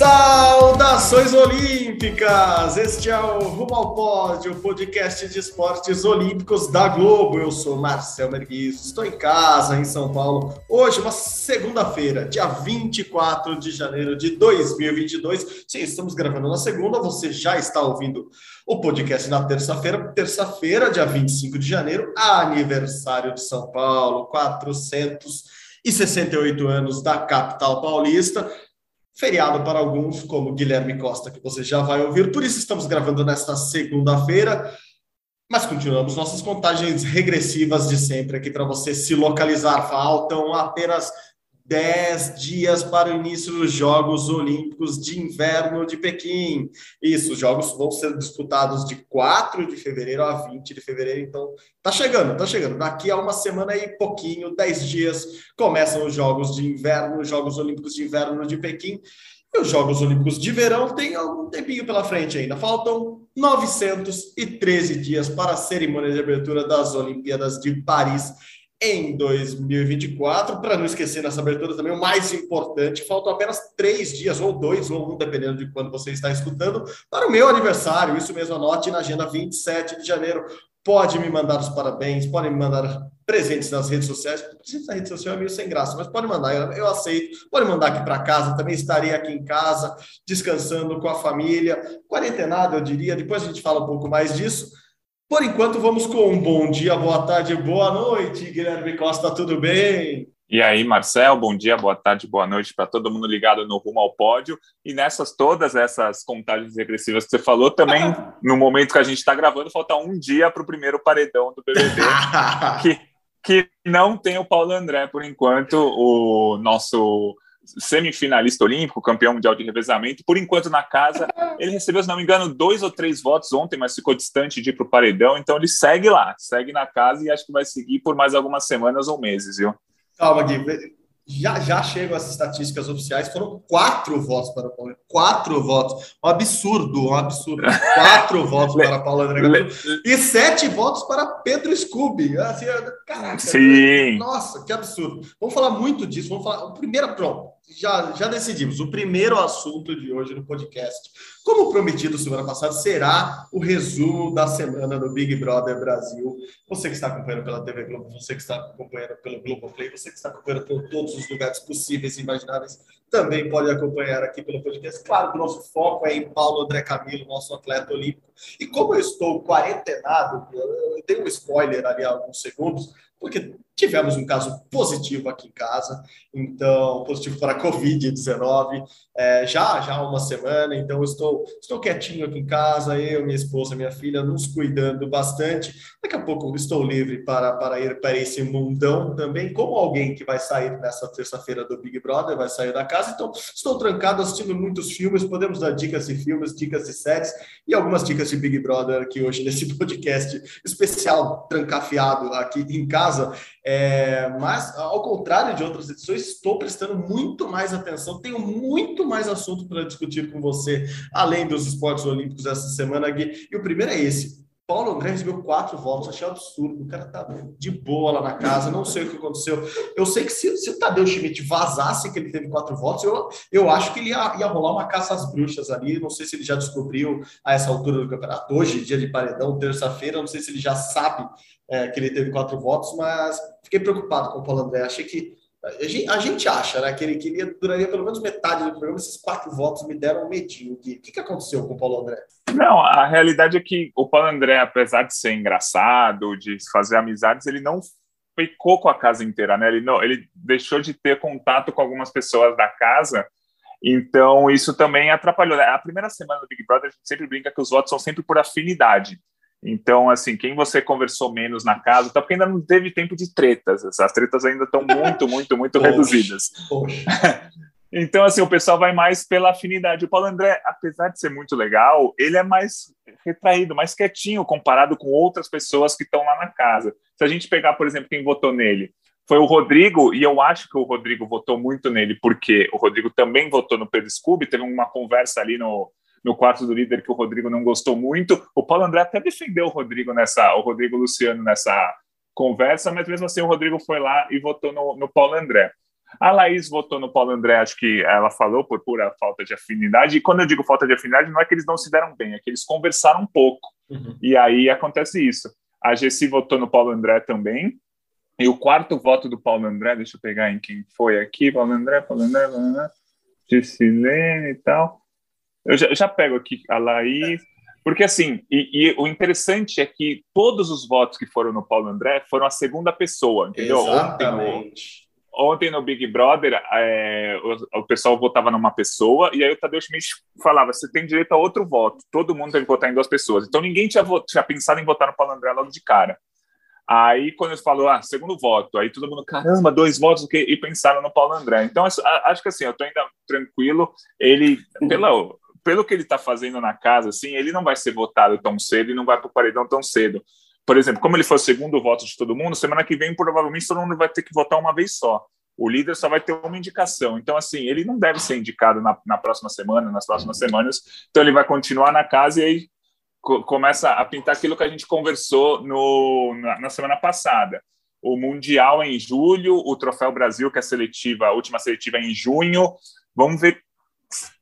Saudações olímpicas! Este é o Rumo ao Pódio, podcast de esportes olímpicos da Globo. Eu sou Marcel Merguiz, estou em casa, em São Paulo. Hoje, uma segunda-feira, dia 24 de janeiro de 2022. Sim, estamos gravando na segunda, você já está ouvindo o podcast na terça-feira. Terça-feira, dia 25 de janeiro, aniversário de São Paulo, 468 anos da capital paulista feriado para alguns, como Guilherme Costa, que você já vai ouvir. Por isso estamos gravando nesta segunda-feira, mas continuamos nossas contagens regressivas de sempre aqui para você se localizar. Faltam apenas 10 dias para o início dos Jogos Olímpicos de Inverno de Pequim. Isso, os jogos vão ser disputados de 4 de fevereiro a 20 de fevereiro, então tá chegando, tá chegando. Daqui a uma semana e pouquinho, 10 dias, começam os Jogos de Inverno, os Jogos Olímpicos de Inverno de Pequim. E os Jogos Olímpicos de Verão tem algum tempinho pela frente ainda. Faltam 913 dias para a cerimônia de abertura das Olimpíadas de Paris em 2024. Para não esquecer nessa abertura também, o mais importante, faltam apenas três dias, ou dois, ou um, dependendo de quando você está escutando, para o meu aniversário. Isso mesmo, anote na agenda 27 de janeiro. Pode me mandar os parabéns, pode me mandar presentes nas redes sociais. Presentes na rede social é meio sem graça, mas pode mandar, eu, eu aceito. Pode mandar aqui para casa, também estarei aqui em casa, descansando com a família. Quarentenado, eu diria, depois a gente fala um pouco mais disso. Por enquanto, vamos com um bom dia, boa tarde, boa noite. Guilherme Costa, tudo bem? E aí, Marcel, bom dia, boa tarde, boa noite para todo mundo ligado no Rumo ao Pódio. E nessas todas essas contagens regressivas que você falou, também no momento que a gente está gravando, falta um dia para o primeiro paredão do BBB, que, que não tem o Paulo André por enquanto, o nosso semifinalista olímpico, campeão mundial de revezamento, por enquanto na casa. Ele recebeu, se não me engano, dois ou três votos ontem, mas ficou distante de ir para o paredão. Então ele segue lá, segue na casa e acho que vai seguir por mais algumas semanas ou meses, viu? Calma, Gui já, já chegam as estatísticas oficiais, foram quatro votos para o Paulo Quatro votos. Um absurdo, um absurdo. Quatro votos para Paulo André. E sete votos para Pedro Scooby. Assim, caraca, Sim. Nossa, que absurdo. Vamos falar muito disso. Vamos falar. O primeiro, pronto. Já, já decidimos. O primeiro assunto de hoje no podcast, como prometido semana passada, será o resumo da semana do Big Brother Brasil. Você que está acompanhando pela TV Globo, você que está acompanhando pelo Globoplay, você que está acompanhando por todos os lugares possíveis e imagináveis, também pode acompanhar aqui pelo podcast. Claro que o nosso foco é em Paulo André Camilo, nosso atleta olímpico. E como eu estou quarentenado, eu dei um spoiler ali há alguns segundos, porque tivemos um caso positivo aqui em casa, então, positivo para a Covid-19, é, já, já há uma semana, então estou, estou quietinho aqui em casa, eu, minha esposa, minha filha, nos cuidando bastante. Daqui a pouco estou livre para, para ir para esse mundão também, como alguém que vai sair nessa terça-feira do Big Brother, vai sair da casa, então estou trancado assistindo muitos filmes, podemos dar dicas de filmes, dicas de séries e algumas dicas de Big Brother aqui hoje nesse podcast especial, trancafiado aqui em casa, mas, ao contrário de outras edições, estou prestando muito mais atenção, tenho muito mais assunto para discutir com você, além dos esportes olímpicos essa semana, Gui. E o primeiro é esse. Paulo André recebeu quatro votos, achei absurdo. O cara tá de boa lá na casa, não sei o que aconteceu. Eu sei que se, se o Tadeu Schmidt vazasse que ele teve quatro votos, eu, eu acho que ele ia, ia rolar uma caça às bruxas ali. Não sei se ele já descobriu a essa altura do campeonato. Hoje, dia de paredão, terça-feira, não sei se ele já sabe é, que ele teve quatro votos, mas fiquei preocupado com o Paulo André. Achei que a gente acha né, que ele queria duraria pelo menos metade do programa. Esses quatro votos me deram medinho. O que, que aconteceu com o Paulo André? Não, a realidade é que o Paulo André, apesar de ser engraçado, de fazer amizades, ele não ficou com a casa inteira, né? Ele, não, ele deixou de ter contato com algumas pessoas da casa. Então, isso também atrapalhou. A primeira semana do Big Brother, a gente sempre brinca que os votos são sempre por afinidade. Então, assim, quem você conversou menos na casa, tá porque ainda não teve tempo de tretas. Essas tretas ainda estão muito, muito, muito poxa, reduzidas. Poxa. então, assim, o pessoal vai mais pela afinidade. O Paulo André, apesar de ser muito legal, ele é mais retraído, mais quietinho comparado com outras pessoas que estão lá na casa. Se a gente pegar, por exemplo, quem votou nele, foi o Rodrigo, e eu acho que o Rodrigo votou muito nele, porque o Rodrigo também votou no Pedro Scooby, teve uma conversa ali no, no quarto do líder que o Rodrigo não gostou muito. O Paulo André até defendeu o Rodrigo nessa, o Rodrigo Luciano nessa conversa, mas mesmo assim o Rodrigo foi lá e votou no, no Paulo André. A Laís votou no Paulo André, acho que ela falou por pura falta de afinidade. E quando eu digo falta de afinidade, não é que eles não se deram bem, é que eles conversaram um pouco. Uhum. E aí acontece isso. A Gessi votou no Paulo André também. E o quarto voto do Paulo André, deixa eu pegar em quem foi aqui, Paulo André, Paulo André, Paulo André Gissilene e tal. Eu já, já, pego aqui a Laís, porque assim, e, e, o interessante é que todos os votos que foram no Paulo André foram a segunda pessoa, entendeu? Exatamente. Ontem, ontem no Big Brother, é, o, o, pessoal votava numa pessoa, e aí o Tadeu Schmidt falava: você tem direito a outro voto, todo mundo tem que votar em duas pessoas. Então ninguém tinha, tinha pensado em votar no Paulo André logo de cara. Aí, quando ele falou, ah, segundo voto, aí todo mundo, caramba, dois votos, e pensaram no Paulo André. Então, acho que assim, eu tô ainda tranquilo. Ele, pelo, pelo que ele está fazendo na casa, assim, ele não vai ser votado tão cedo e não vai para o paredão tão cedo. Por exemplo, como ele foi o segundo voto de todo mundo, semana que vem, provavelmente, todo mundo vai ter que votar uma vez só. O líder só vai ter uma indicação. Então, assim, ele não deve ser indicado na, na próxima semana, nas próximas semanas. Então, ele vai continuar na casa e aí começa a pintar aquilo que a gente conversou no, na, na, semana passada. O Mundial é em julho, o Troféu Brasil, que é a seletiva, a última seletiva é em junho. Vamos ver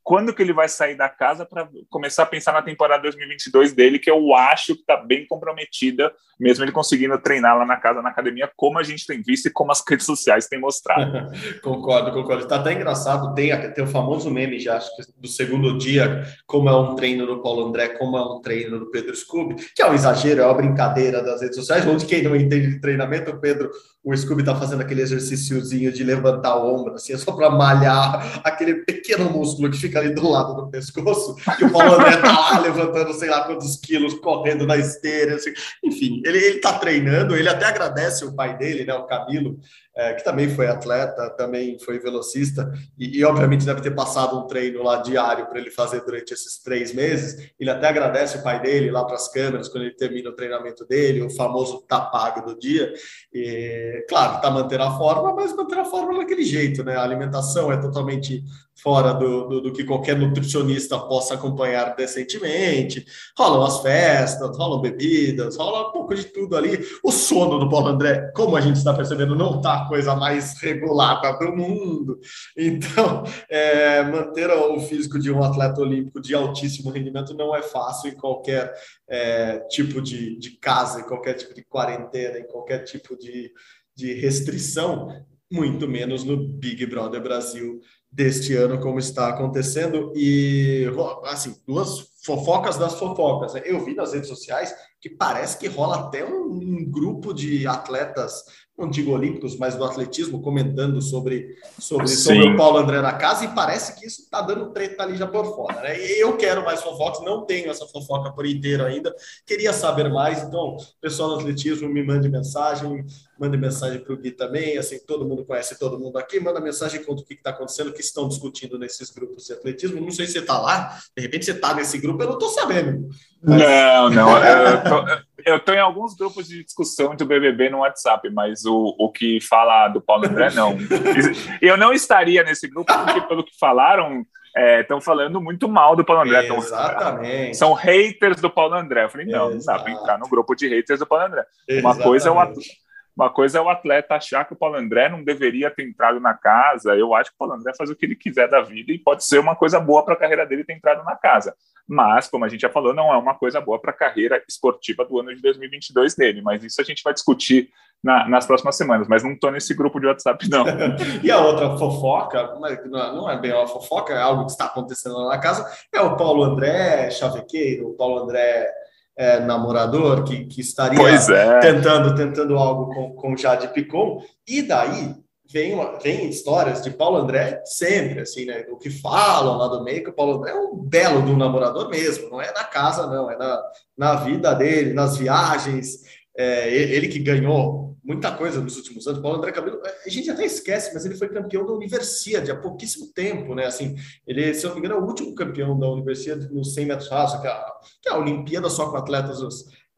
quando que ele vai sair da casa para começar a pensar na temporada 2022 dele, que eu acho que está bem comprometida, mesmo ele conseguindo treinar lá na casa, na academia, como a gente tem visto e como as redes sociais têm mostrado. concordo, concordo. Está até engraçado, tem, tem o famoso meme já, acho que do segundo dia, como é um treino no Paulo André, como é um treino no Pedro Scooby, que é um exagero, é uma brincadeira das redes sociais, onde quem não entende de treinamento, o Pedro, o Scooby está fazendo aquele exercíciozinho de levantar o ombro, assim, é só para malhar aquele pequeno músculo que fica ali do lado do pescoço, e o Paulo André tá lá levantando sei lá quantos quilos, correndo na esteira, assim. enfim, ele, ele tá treinando, ele até agradece o pai dele, né, o Camilo, é, que também foi atleta, também foi velocista, e, e, obviamente deve ter passado um treino lá diário para ele fazer durante esses três meses. Ele até agradece o pai dele lá para as câmeras quando ele termina o treinamento dele, o famoso tapado do dia. E, claro, está mantendo a forma, mas manter a forma daquele jeito, né? A alimentação é totalmente fora do, do, do, que qualquer nutricionista possa acompanhar decentemente. Rolam as festas, rolam bebidas, rola um pouco de tudo ali. O sono do Paulo André, como a gente está percebendo, não está a coisa mais regulada do mundo. Então, é, manter o físico de um atleta olímpico de altíssimo rendimento não é fácil em qualquer é, tipo de, de casa, em qualquer tipo de quarentena, em qualquer tipo de, de restrição, muito menos no Big Brother Brasil deste ano, como está acontecendo. E, assim, duas fofocas das fofocas. Né? Eu vi nas redes sociais que parece que rola até um, um grupo de atletas não digo olímpicos, mas do atletismo, comentando sobre, sobre, sobre o Paulo André na casa, e parece que isso está dando treta ali já por fora. Né? E eu quero mais fofocas, não tenho essa fofoca por inteiro ainda, queria saber mais, então, pessoal do atletismo, me mande mensagem, mande mensagem para o Gui também, assim, todo mundo conhece todo mundo aqui, manda mensagem, conta o que está acontecendo, o que estão discutindo nesses grupos de atletismo, não sei se você está lá, de repente você está nesse grupo, eu não estou sabendo. Mas... Não, não, eu tô, eu estou em alguns grupos de discussão do BBB no WhatsApp, mas o, o que fala do Paulo André, não. Eu não estaria nesse grupo, porque pelo que falaram, estão é, falando muito mal do Paulo André. Exatamente. são haters do Paulo André. Eu falei, não, não dá para entrar no grupo de haters do Paulo André. Uma coisa é o uma coisa é o atleta achar que o Paulo André não deveria ter entrado na casa. Eu acho que o Paulo André faz o que ele quiser da vida e pode ser uma coisa boa para a carreira dele ter entrado na casa. Mas, como a gente já falou, não é uma coisa boa para a carreira esportiva do ano de 2022 dele. Mas isso a gente vai discutir na, nas próximas semanas. Mas não estou nesse grupo de WhatsApp, não. e a outra fofoca, não é bem uma fofoca, é algo que está acontecendo lá na casa, é o Paulo André chavequeiro, o Paulo André é, namorador que, que estaria é. tentando tentando algo com, com Jade Picon, e daí vem, uma, vem histórias de Paulo André sempre, assim, né? O que falam lá do meio que o Paulo André é um belo do namorador mesmo, não é na casa, não, é na, na vida dele, nas viagens. É, ele que ganhou muita coisa nos últimos anos. Paulo André Cabelo, a gente até esquece, mas ele foi campeão da Universidade há pouquíssimo tempo, né? Assim, ele, se eu não me engano, é o último campeão da Universidade nos 100 metros rasos, que é a, que é a Olimpíada só com atletas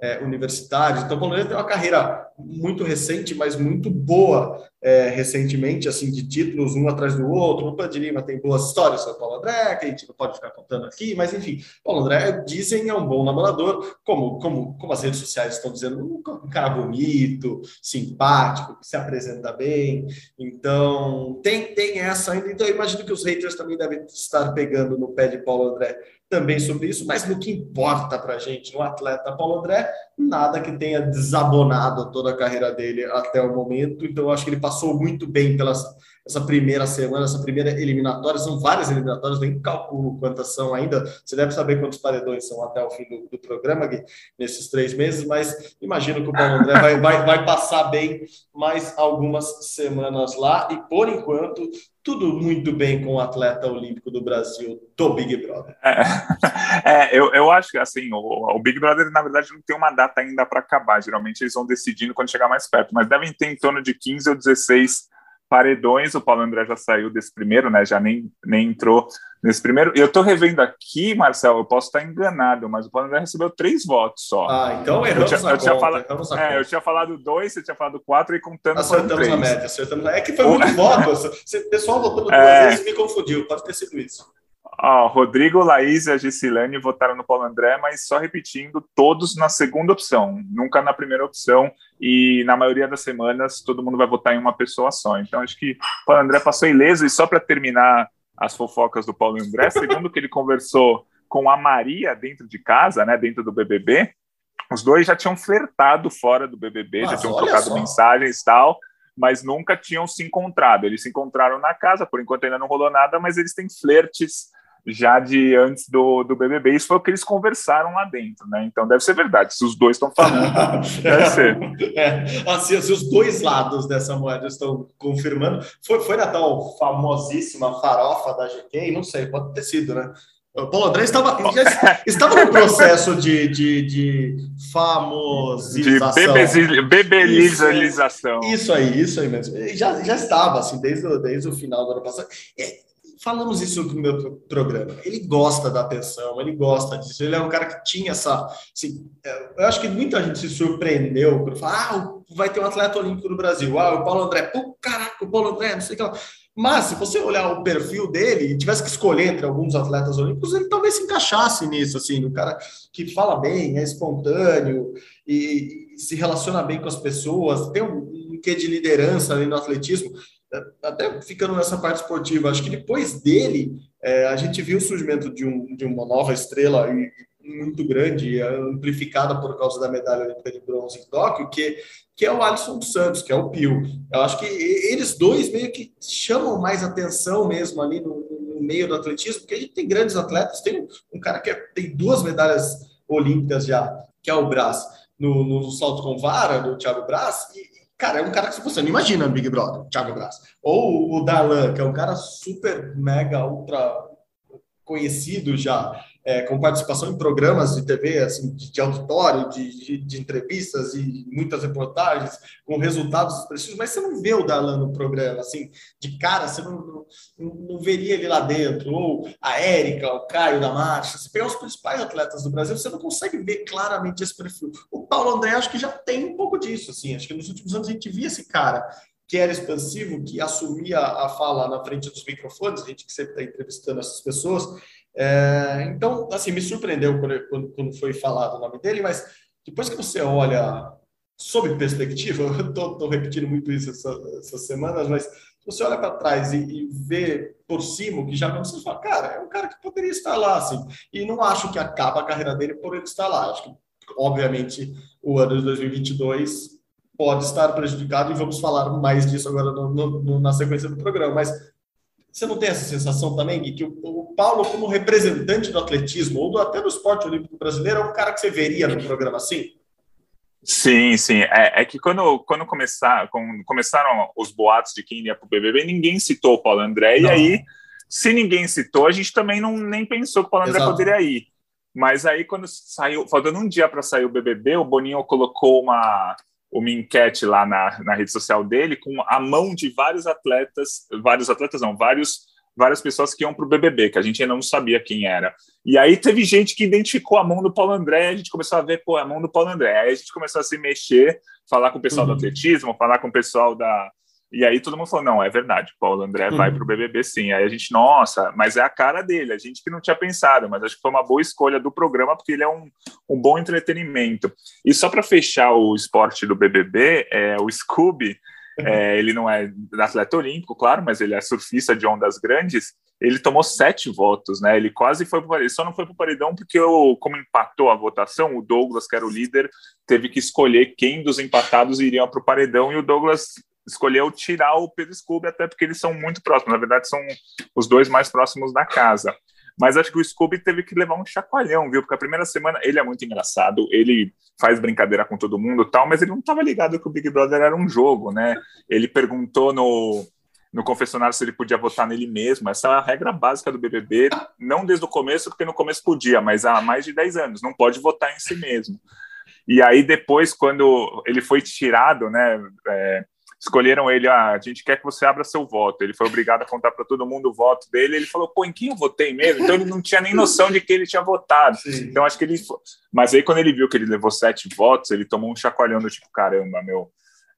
é, universitários. Então, o André tem uma carreira muito recente, mas muito boa é, recentemente, assim, de títulos um atrás do outro. O Pandirima tem boas histórias sobre o Paulo André, que a gente não pode ficar contando aqui, mas enfim, Paulo André, dizem, é um bom namorador, como, como, como as redes sociais estão dizendo, um cara bonito, simpático, que se apresenta bem. Então, tem, tem essa ainda. Então, eu imagino que os haters também devem estar pegando no pé de Paulo André também sobre isso, mas no que importa para a gente, no atleta Paulo André, nada que tenha desabonado toda a carreira dele até o momento. Então, acho que ele passou muito bem pelas essa primeira semana, essa primeira eliminatória. São várias eliminatórias, nem calculo quantas são ainda. Você deve saber quantos paredões são até o fim do, do programa, Gui, nesses três meses, mas imagino que o Paulo André vai, vai, vai passar bem mais algumas semanas lá. E por enquanto, tudo muito bem com o atleta olímpico do Brasil, do Big Brother. É, é eu, eu acho que assim, o, o, Big Brother, na verdade, não tem uma data ainda para acabar. Geralmente eles vão decidindo quando chegar mais perto, mas devem ter em torno de 15 ou 16 paredões. O Paulo André já saiu desse primeiro, né? Já nem, nem entrou nesse primeiro. Eu tô revendo aqui, Marcelo, eu posso estar enganado, mas o Paulo André recebeu três votos só. Ah, então erramos eu tinha, eu tinha conta, falado, erramos é, eu tinha falado dois, você tinha falado quatro e contando Acertamos três. a média, acertamos. É que foi muito voto. O pessoal votou duas é... vezes me confundiu, pode ter sido isso. Ó, Rodrigo, Laís e a Gisilane votaram no Paulo André, mas só repetindo, todos na segunda opção, nunca na primeira opção, e na maioria das semanas todo mundo vai votar em uma pessoa só. Então acho que o Paulo André passou ileso, e só para terminar as fofocas do Paulo André, segundo que ele conversou com a Maria dentro de casa, né, dentro do BBB, os dois já tinham flertado fora do BBB, já tinham trocado só. mensagens e tal, mas nunca tinham se encontrado. Eles se encontraram na casa, por enquanto ainda não rolou nada, mas eles têm flertes já de antes do, do BBB. Isso foi o que eles conversaram lá dentro, né? Então deve ser verdade. Se os dois estão falando, deve ser. É, assim, se os dois lados dessa moeda estão confirmando, foi, foi na tal famosíssima farofa da GK? Não sei, pode ter sido, né? O Paulo André estava, já, estava no processo de, de, de famosização. De bebelização. Isso, isso, aí, isso aí mesmo. Já, já estava, assim, desde, desde o final do ano passado. É, falamos isso no meu programa. Ele gosta da atenção, ele gosta disso. Ele é um cara que tinha essa. Assim, é, eu acho que muita gente se surpreendeu quando fala: ah, vai ter um atleta olímpico no Brasil. Ah, o Paulo André. Pô, caraca, o Paulo André, não sei o que lá. Mas, se você olhar o perfil dele e tivesse que escolher entre alguns atletas olímpicos, ele talvez se encaixasse nisso, assim, no cara que fala bem, é espontâneo e, e se relaciona bem com as pessoas, tem um, um quê de liderança ali no atletismo até ficando nessa parte esportiva, acho que depois dele, é, a gente viu o surgimento de, um, de uma nova estrela muito grande, amplificada por causa da medalha olímpica de bronze em Tóquio, que, que é o Alisson dos Santos, que é o Pio. Eu acho que eles dois meio que chamam mais atenção mesmo ali no, no meio do atletismo, porque a gente tem grandes atletas, tem um, um cara que é, tem duas medalhas olímpicas já, que é o Brás, no, no salto com vara, do Thiago Brás, e, Cara, é um cara que você não imagina Big Brother, Thiago Braz. Ou o Darlan, que é um cara super, mega, ultra conhecido já é, com participação em programas de TV, assim, de, de auditório, de, de, de, entrevistas e muitas reportagens com resultados expressivos, mas você não vê o Darlan no programa, assim, de cara, você não, não, não veria ele lá dentro, ou a Érica, o Caio da Marcha, você pegar os principais atletas do Brasil, você não consegue ver claramente esse perfil. O Paulo André, acho que já tem um pouco disso, assim, acho que nos últimos anos a gente via esse cara que era expansivo, que assumia a fala na frente dos microfones, a gente que sempre está entrevistando essas pessoas, é, então, assim, me surpreendeu quando, quando, foi falado o nome dele, mas depois que você olha sob perspectiva, eu estou repetindo muito isso essa, essas semanas, mas se você olha para trás e, e, vê por cima que já aconteceu, você fala, cara, é um cara que poderia estar lá, assim, e não acho que acaba a carreira dele por ele estar lá. Acho que, obviamente, o ano de 2022 pode estar prejudicado e vamos falar mais disso agora no, no, na sequência do programa, mas você não tem essa sensação também, Gui, que o, o, Paulo, como representante do atletismo ou do, até do esporte olímpico brasileiro, é um cara que você veria no programa assim? Sim, sim. É, é que quando, quando, começar, quando começaram os boatos de quem ia para o BBB, ninguém citou o Paulo André. Não. E aí, se ninguém citou, a gente também não nem pensou que o Paulo André Exato. poderia ir. Mas aí, quando saiu, faltando um dia para sair o BBB, o Boninho colocou uma, uma enquete lá na, na rede social dele com a mão de vários atletas, vários atletas não, vários várias pessoas que iam para o BBB, que a gente ainda não sabia quem era. E aí teve gente que identificou a mão do Paulo André, a gente começou a ver, pô, a mão do Paulo André. Aí a gente começou a se mexer, falar com o pessoal uhum. do atletismo, falar com o pessoal da, e aí todo mundo falou, não, é verdade, Paulo André uhum. vai para o BBB sim. Aí a gente, nossa, mas é a cara dele, a gente que não tinha pensado, mas acho que foi uma boa escolha do programa, porque ele é um, um bom entretenimento. E só para fechar o esporte do BBB, é, o Scooby. É, ele não é atleta olímpico, claro, mas ele é surfista de ondas grandes, ele tomou sete votos, né? Ele quase foi para só não foi para o paredão porque, o, como empatou a votação, o Douglas, que era o líder, teve que escolher quem dos empatados iriam para o paredão e o Douglas escolheu tirar o Pedro Scooby, até porque eles são muito próximos. Na verdade, são os dois mais próximos da casa. Mas acho que o Scooby teve que levar um chacoalhão, viu? Porque a primeira semana ele é muito engraçado, ele faz brincadeira com todo mundo tal, mas ele não estava ligado que o Big Brother era um jogo, né? Ele perguntou no, no confessionário se ele podia votar nele mesmo. Essa é a regra básica do BBB, não desde o começo, porque no começo podia, mas há mais de 10 anos, não pode votar em si mesmo. E aí depois, quando ele foi tirado, né, é, escolheram ele, ah, a gente quer que você abra seu voto. Ele foi obrigado a contar para todo mundo o voto dele. Ele falou, pô, em quem eu votei mesmo? Então ele não tinha nem noção de que ele tinha votado. Sim. Então acho que ele. Mas aí quando ele viu que ele levou sete votos, ele tomou um chacoalhão do tipo, caramba, meu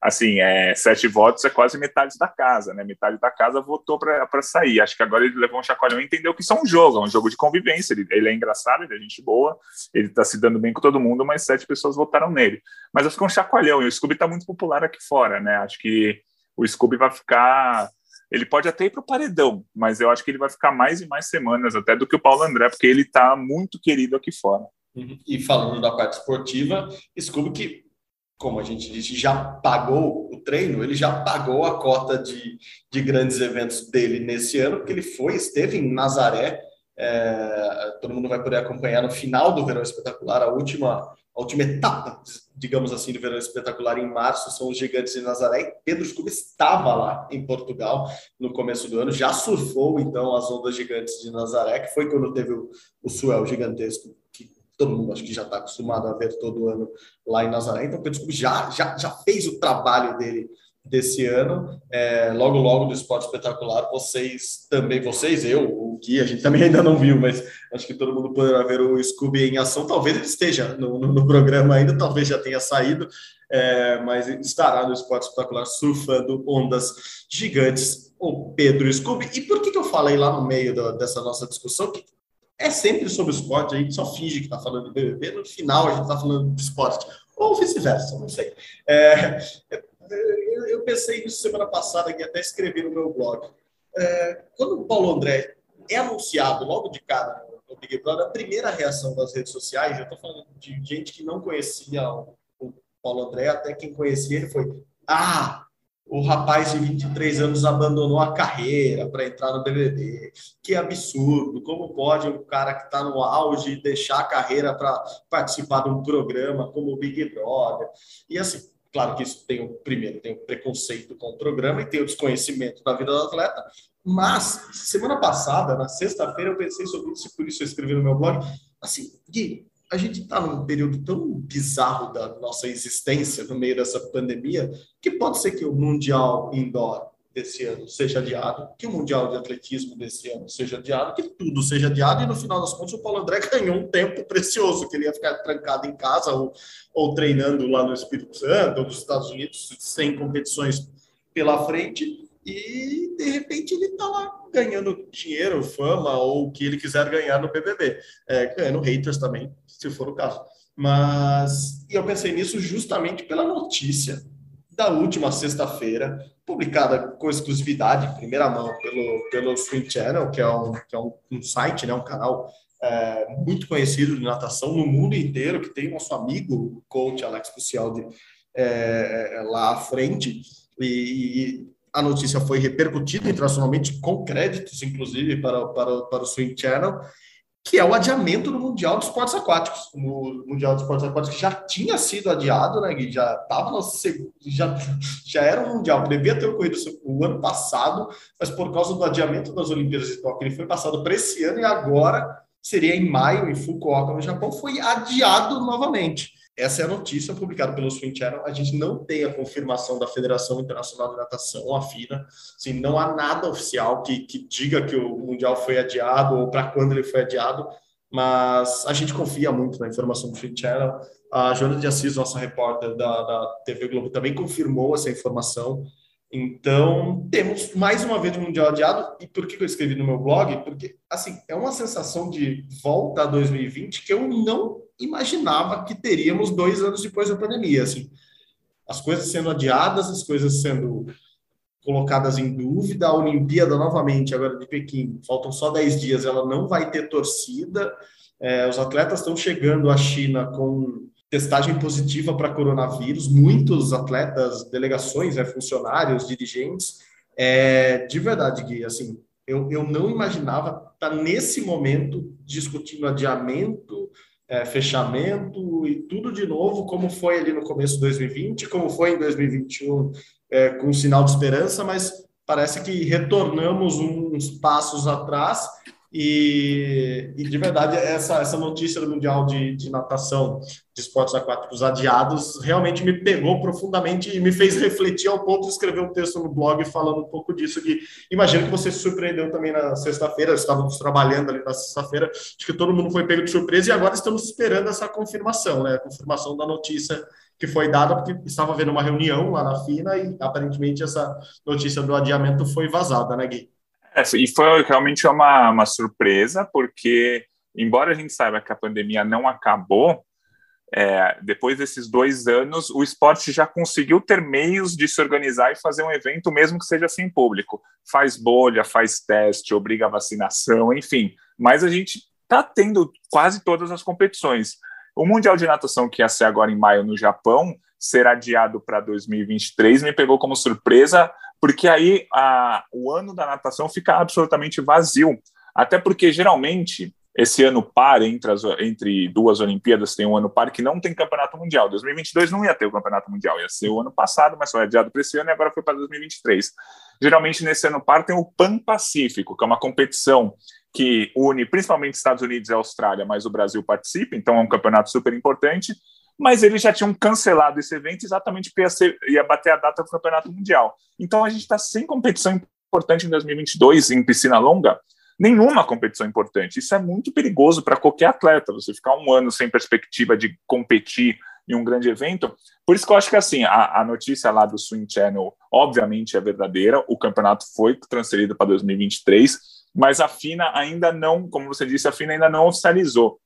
assim, é, sete votos é quase metade da casa, né? Metade da casa votou para sair. Acho que agora ele levou um chacoalhão e entendeu que isso é um jogo, é um jogo de convivência. Ele, ele é engraçado, ele é gente boa, ele está se dando bem com todo mundo, mas sete pessoas votaram nele. Mas acho que é um chacoalhão, e o Scooby está muito popular aqui fora, né? Acho que o Scooby vai ficar. Ele pode até ir para o paredão, mas eu acho que ele vai ficar mais e mais semanas até do que o Paulo André, porque ele está muito querido aqui fora. Uhum. E falando da parte esportiva, Scooby que como a gente disse, já pagou o treino, ele já pagou a cota de, de grandes eventos dele nesse ano, porque ele foi, esteve em Nazaré, é, todo mundo vai poder acompanhar no final do Verão Espetacular, a última, a última etapa, digamos assim, do Verão Espetacular em março, são os Gigantes de Nazaré. Pedro Scooby estava lá em Portugal no começo do ano, já surfou então as ondas gigantes de Nazaré, que foi quando teve o, o Suel gigantesco todo mundo acho que já está acostumado a ver todo ano lá em Nazaré. Então, o Pedro Scooby já, já, já fez o trabalho dele desse ano. É, logo, logo do Esporte Espetacular, vocês também, vocês, eu, o Gui, a gente também ainda não viu, mas acho que todo mundo poderá ver o Scooby em ação. Talvez ele esteja no, no, no programa ainda, talvez já tenha saído, é, mas estará no Esporte Espetacular surfando ondas gigantes. O Pedro Scooby. E por que, que eu falei lá no meio dessa nossa discussão que é sempre sobre esporte, a gente só finge que está falando de BBB, no final a gente está falando de esporte, ou vice-versa, não sei. É, eu pensei nisso semana passada e até escrevi no meu blog. É, quando o Paulo André é anunciado logo de cara no Big Brother, a primeira reação das redes sociais, eu estou falando de gente que não conhecia o Paulo André, até quem conhecia ele foi: Ah, o rapaz de 23 anos abandonou a carreira para entrar no BBB. Que absurdo! Como pode um cara que está no auge deixar a carreira para participar de um programa como o Big Brother? E assim, claro que isso tem o primeiro, tem o preconceito com o programa e tem o desconhecimento da vida do atleta. Mas semana passada, na sexta-feira, eu pensei sobre isso, por isso eu escrevi no meu blog. Assim, Gui, a gente está num período tão bizarro da nossa existência no meio dessa pandemia que pode ser que o Mundial Indoor desse ano seja adiado, que o Mundial de Atletismo desse ano seja adiado, que tudo seja adiado, e no final das contas o Paulo André ganhou um tempo precioso, que ele ia ficar trancado em casa ou, ou treinando lá no Espírito Santo ou nos Estados Unidos, sem competições pela frente, e de está lá ganhando dinheiro, fama ou o que ele quiser ganhar no BBB, é, ganhando haters também, se for o caso. Mas e eu pensei nisso justamente pela notícia da última sexta-feira, publicada com exclusividade, em primeira mão, pelo, pelo Swim Channel, que é um, que é um, um site, né, um canal é, muito conhecido de natação no mundo inteiro, que tem nosso amigo, o coach Alex Pucialdi, é, é, lá à frente. E, a notícia foi repercutida internacionalmente, com créditos, inclusive, para, para, para o Swing Channel, que é o adiamento do Mundial dos Esportes Aquáticos. O Mundial dos Esportes Aquáticos já tinha sido adiado, né, Gui? Já estava no já, já era um Mundial, devia ter ocorrido o ano passado, mas por causa do adiamento das Olimpíadas de Tóquio, ele foi passado para esse ano e agora seria em maio, em Fukuoka, no Japão, foi adiado novamente. Essa é a notícia publicada pelo Swim Channel. A gente não tem a confirmação da Federação Internacional de Natação, a FINA. Assim, não há nada oficial que, que diga que o Mundial foi adiado ou para quando ele foi adiado, mas a gente confia muito na informação do Swim Channel. A Joana de Assis, nossa repórter da, da TV Globo, também confirmou essa informação. Então, temos mais uma vez o Mundial adiado. E por que eu escrevi no meu blog? Porque, assim, é uma sensação de volta a 2020 que eu não imaginava que teríamos dois anos depois da pandemia. Assim, as coisas sendo adiadas, as coisas sendo colocadas em dúvida. A Olimpíada, novamente, agora de Pequim, faltam só 10 dias, ela não vai ter torcida. É, os atletas estão chegando à China com testagem positiva para coronavírus. Muitos atletas, delegações, né, funcionários, dirigentes. É, de verdade, Gui, assim, eu, eu não imaginava estar nesse momento discutindo adiamento é, fechamento e tudo de novo, como foi ali no começo de 2020, como foi em 2021, é, com um sinal de esperança, mas parece que retornamos uns passos atrás e, e, de verdade, essa, essa notícia do Mundial de, de Natação de Esportes Aquáticos adiados realmente me pegou profundamente e me fez refletir ao ponto de escrever um texto no blog falando um pouco disso. Que imagino que você se surpreendeu também na sexta-feira, estávamos trabalhando ali na sexta-feira, acho que todo mundo foi pego de surpresa e agora estamos esperando essa confirmação, né? A confirmação da notícia que foi dada, porque estava havendo uma reunião lá na FINA e aparentemente essa notícia do adiamento foi vazada, né, Gui? É, e foi realmente uma, uma surpresa, porque, embora a gente saiba que a pandemia não acabou, é, depois desses dois anos, o esporte já conseguiu ter meios de se organizar e fazer um evento, mesmo que seja sem público. Faz bolha, faz teste, obriga a vacinação, enfim. Mas a gente está tendo quase todas as competições. O Mundial de Natação, que ia ser agora em maio no Japão, será adiado para 2023, me pegou como surpresa, porque aí a, o ano da natação fica absolutamente vazio. Até porque, geralmente, esse ano par entre, as, entre duas Olimpíadas tem um ano par que não tem campeonato mundial. 2022 não ia ter o campeonato mundial, ia ser o ano passado, mas foi adiado para esse ano e agora foi para 2023. Geralmente, nesse ano par tem o Pan Pacífico, que é uma competição que une principalmente Estados Unidos e Austrália, mas o Brasil participa, então é um campeonato super importante mas eles já tinham cancelado esse evento exatamente porque ia, ia bater a data do Campeonato Mundial. Então a gente está sem competição importante em 2022 em piscina longa, nenhuma competição importante. Isso é muito perigoso para qualquer atleta, você ficar um ano sem perspectiva de competir em um grande evento. Por isso que eu acho que assim, a, a notícia lá do Swing Channel, obviamente, é verdadeira, o campeonato foi transferido para 2023, mas a FINA ainda não, como você disse, a FINA ainda não oficializou.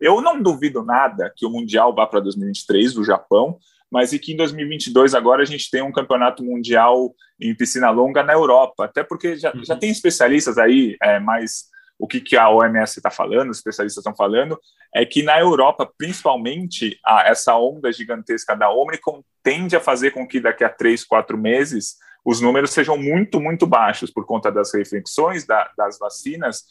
Eu não duvido nada que o Mundial vá para 2023 do Japão, mas e que em 2022 agora a gente tem um campeonato mundial em piscina longa na Europa, até porque já, uhum. já tem especialistas aí, é, mais o que, que a OMS está falando, os especialistas estão falando, é que na Europa, principalmente, a, essa onda gigantesca da Omicron tende a fazer com que daqui a três, quatro meses os números sejam muito, muito baixos por conta das reflexões da, das vacinas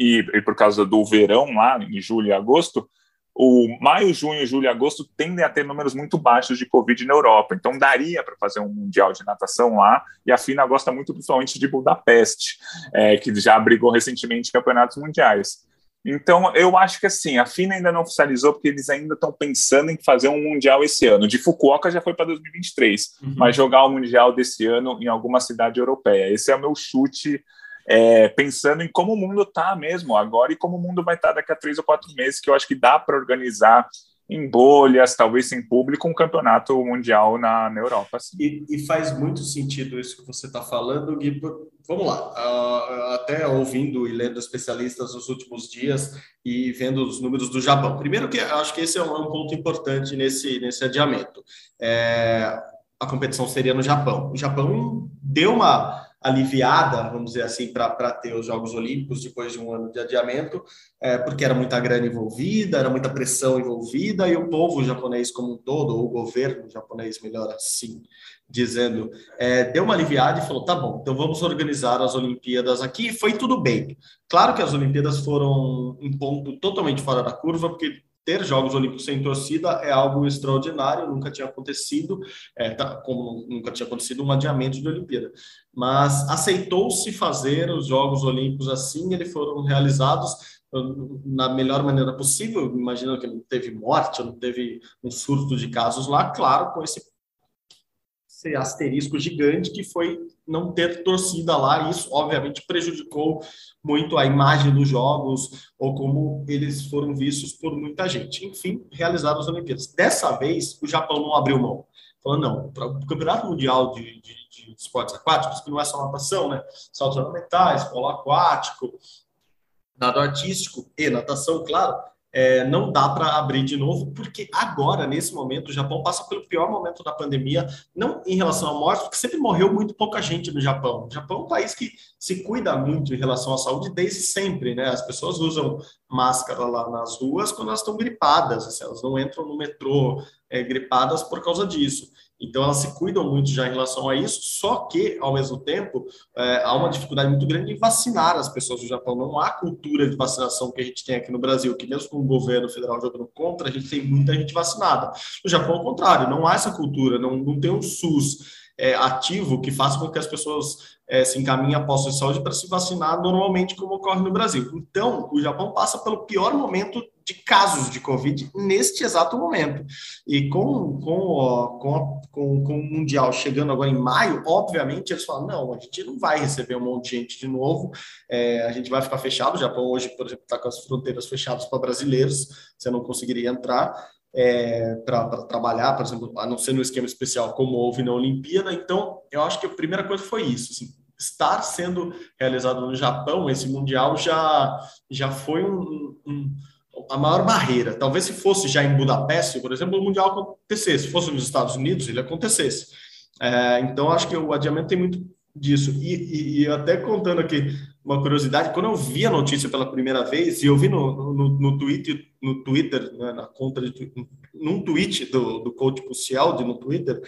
e, e por causa do verão lá, em julho e agosto, o maio, junho, julho e agosto tendem a ter números muito baixos de Covid na Europa. Então, daria para fazer um mundial de natação lá. E a FINA gosta muito, principalmente, de Budapeste, é, que já abrigou recentemente campeonatos mundiais. Então, eu acho que assim, a FINA ainda não oficializou, porque eles ainda estão pensando em fazer um Mundial esse ano. De Fukuoka já foi para 2023, uhum. mas jogar o Mundial desse ano em alguma cidade europeia. Esse é o meu chute é, pensando em como o mundo está mesmo agora e como o mundo vai estar tá daqui a três ou quatro meses, que eu acho que dá para organizar em bolhas, talvez sem público, um campeonato mundial na, na Europa. Assim. E, e, faz muito sentido isso que você está falando, Gui. Vamos lá, uh, até ouvindo e lendo especialistas nos últimos dias e vendo os números do Japão. Primeiro que acho que esse é um, é um ponto importante nesse, nesse adiamento. É, a competição seria no Japão. O Japão deu uma aliviada, vamos dizer assim, para ter os Jogos Olímpicos depois de um ano de adiamento, é, porque era muita grana envolvida, era muita pressão envolvida, e o povo japonês como um todo, ou o governo japonês, melhor assim dizendo, é, deu uma aliviada e falou: tá bom, então vamos organizar as Olimpíadas aqui, e foi tudo bem. Claro que as Olimpíadas foram um ponto totalmente fora da curva, porque ter Jogos Olímpicos sem torcida é algo extraordinário, nunca tinha acontecido, é, tá, como nunca tinha acontecido um adiamento de Olimpíada. Mas aceitou-se fazer os Jogos Olímpicos assim, eles foram realizados na melhor maneira possível, imaginando que não teve morte, não teve um surto de casos lá, claro, com esse, esse asterisco gigante que foi não ter torcida lá, isso obviamente prejudicou muito a imagem dos jogos ou como eles foram vistos por muita gente. Enfim, realizaram as Olimpíadas. Dessa vez, o Japão não abriu mão. Falou, não, para o Campeonato Mundial de, de, de, Esportes Aquáticos, que não é só natação, né? Saltos ornamentais, polo aquático, nado artístico e natação, claro, é, não dá para abrir de novo, porque agora, nesse momento, o Japão passa pelo pior momento da pandemia, não em relação à morte, porque sempre morreu muito pouca gente no Japão. O Japão é um país que se cuida muito em relação à saúde desde sempre, né? As pessoas usam máscara lá nas ruas quando elas estão gripadas, assim, elas não entram no metrô é, gripadas por causa disso. Então, elas se cuidam muito já em relação a isso, só que, ao mesmo tempo, é, há uma dificuldade muito grande em vacinar as pessoas do Japão. Não há cultura de vacinação que a gente tem aqui no Brasil, que mesmo com o governo federal jogando contra, a gente tem muita gente vacinada. No Japão, ao contrário, não há essa cultura, não, não tem um SUS é, ativo que faça com que as pessoas é, se encaminhem a postos de saúde para se vacinar normalmente, como ocorre no Brasil. Então, o Japão passa pelo pior momento de casos de Covid neste exato momento. E com, com, com, com, com o Mundial chegando agora em maio, obviamente eles falam: não, a gente não vai receber um monte de gente de novo, é, a gente vai ficar fechado. O Japão hoje, por exemplo, está com as fronteiras fechadas para brasileiros, você não conseguiria entrar é, para trabalhar, por exemplo, a não ser no esquema especial como houve na Olimpíada. Então, eu acho que a primeira coisa foi isso. Assim, estar sendo realizado no Japão, esse Mundial já, já foi um, um, a maior barreira. Talvez se fosse já em Budapeste, por exemplo, o Mundial acontecesse. Se fosse nos Estados Unidos, ele acontecesse. É, então, acho que o adiamento tem muito disso. E, e, e, até contando aqui uma curiosidade, quando eu vi a notícia pela primeira vez, e eu vi no, no, no Twitter, no Twitter né, na conta de, num tweet do, do coach Pucialdi no Twitter,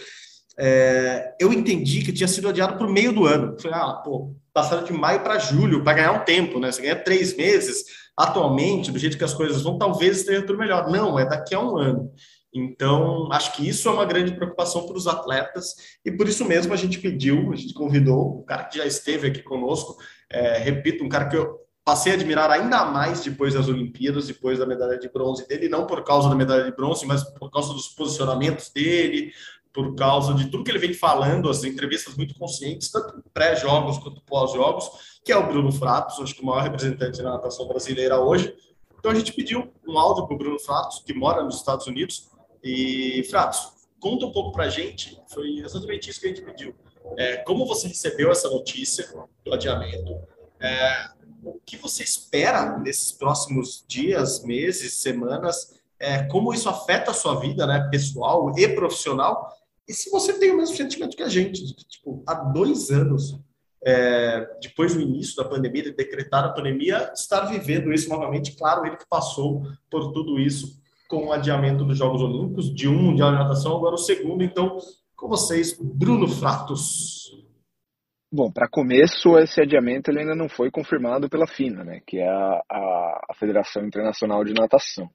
é, eu entendi que tinha sido adiado por meio do ano. Falei, ah, pô, passaram de maio para julho para ganhar um tempo, né? Você ganha três meses. Atualmente, do jeito que as coisas vão, talvez esteja tudo melhor. Não, é daqui a um ano. Então, acho que isso é uma grande preocupação para os atletas e por isso mesmo a gente pediu, a gente convidou o cara que já esteve aqui conosco, é, repito, um cara que eu passei a admirar ainda mais depois das Olimpíadas, depois da medalha de bronze dele, não por causa da medalha de bronze, mas por causa dos posicionamentos dele, por causa de tudo que ele vem falando, as entrevistas muito conscientes, tanto pré-jogos quanto pós-jogos, que é o Bruno Fratos, acho que o maior representante da natação brasileira hoje. Então a gente pediu um áudio para o Bruno Fratos, que mora nos Estados Unidos. E, Fratos, conta um pouco para a gente, foi exatamente isso que a gente pediu. É, como você recebeu essa notícia do adiamento? É, o que você espera nesses próximos dias, meses, semanas? É, como isso afeta a sua vida né, pessoal e profissional? E se você tem o mesmo sentimento que a gente, que, tipo, há dois anos, é, depois do início da pandemia, de decretar a pandemia, estar vivendo isso novamente, claro, ele que passou por tudo isso com o adiamento dos Jogos Olímpicos, de um Mundial de Natação, agora o segundo, então, com vocês, Bruno Fratos. Bom, para começo, esse adiamento ele ainda não foi confirmado pela FINA, né, que é a, a, a Federação Internacional de Natação.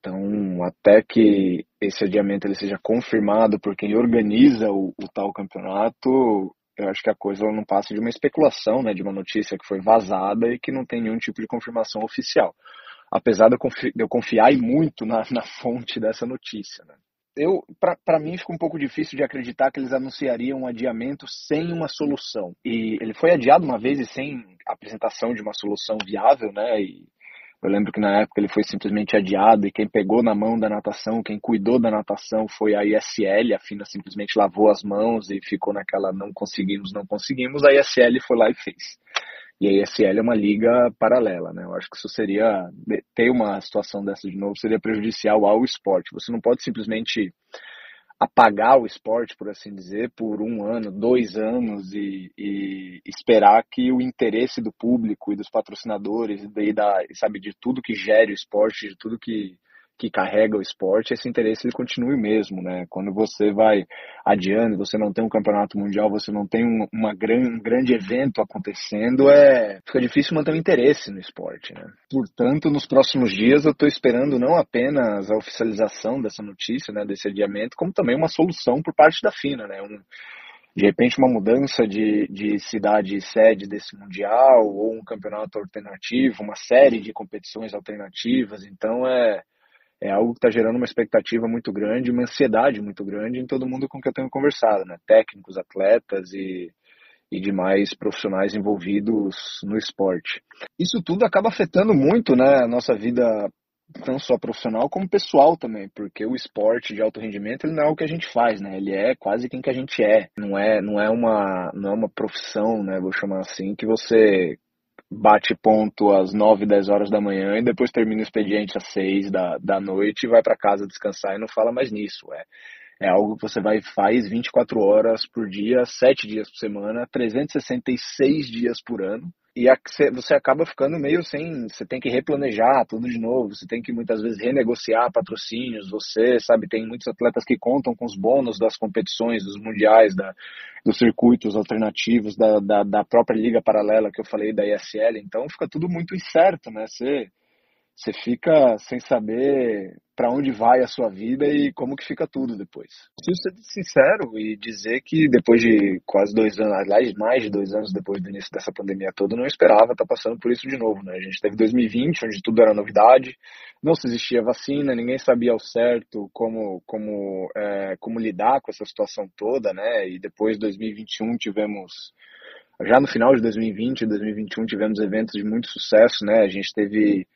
Então, até que esse adiamento ele seja confirmado por quem organiza o, o tal campeonato, eu acho que a coisa não passa de uma especulação, né, de uma notícia que foi vazada e que não tem nenhum tipo de confirmação oficial. Apesar de eu, confi de eu confiar muito na, na, fonte dessa notícia. Né. Eu, para mim, fica um pouco difícil de acreditar que eles anunciariam um adiamento sem uma solução. E ele foi adiado uma vez e sem apresentação de uma solução viável, né? E eu lembro que na época ele foi simplesmente adiado e quem pegou na mão da natação, quem cuidou da natação foi a ISL, a FINA simplesmente lavou as mãos e ficou naquela não conseguimos, não conseguimos, a ISL foi lá e fez. E a ISL é uma liga paralela, né? Eu acho que isso seria ter uma situação dessa de novo seria prejudicial ao esporte. Você não pode simplesmente apagar o esporte, por assim dizer, por um ano, dois anos e, e esperar que o interesse do público e dos patrocinadores e da, sabe, de tudo que gere o esporte, de tudo que, que carrega o esporte, esse interesse ele continue mesmo, né? Quando você vai adiando, você não tem um campeonato mundial, você não tem um, uma gran, um grande evento acontecendo, é fica difícil manter o interesse no esporte, né? Portanto, nos próximos dias eu estou esperando não apenas a oficialização dessa notícia, né, desse adiamento, como também uma solução por parte da FINA, né? Um, de repente uma mudança de, de cidade sede desse mundial ou um campeonato alternativo, uma série de competições alternativas. Então é é algo que está gerando uma expectativa muito grande, uma ansiedade muito grande em todo mundo com que eu tenho conversado, né? Técnicos, atletas e, e demais profissionais envolvidos no esporte. Isso tudo acaba afetando muito, né, a nossa vida não só profissional como pessoal também, porque o esporte de alto rendimento ele não é o que a gente faz, né? Ele é quase quem que a gente é. Não é, não é uma, não é uma profissão, né? Vou chamar assim, que você bate ponto às 9, 10 horas da manhã e depois termina o expediente às 6 da, da noite e vai para casa descansar e não fala mais nisso. É, é algo que você vai faz 24 horas por dia, 7 dias por semana, 366 dias por ano. E você acaba ficando meio sem. Você tem que replanejar tudo de novo, você tem que muitas vezes renegociar patrocínios. Você, sabe, tem muitos atletas que contam com os bônus das competições, dos mundiais, da, dos circuitos alternativos, da, da, da própria liga paralela que eu falei da ISL. Então fica tudo muito incerto, né? Você você fica sem saber para onde vai a sua vida e como que fica tudo depois. Preciso ser sincero e dizer que depois de quase dois anos, aliás, mais de dois anos depois do início dessa pandemia toda, não esperava estar passando por isso de novo, né? A gente teve 2020, onde tudo era novidade, não se existia vacina, ninguém sabia ao certo como, como, é, como lidar com essa situação toda, né? E depois 2021 tivemos já no final de 2020 e 2021 tivemos eventos de muito sucesso, né? A gente teve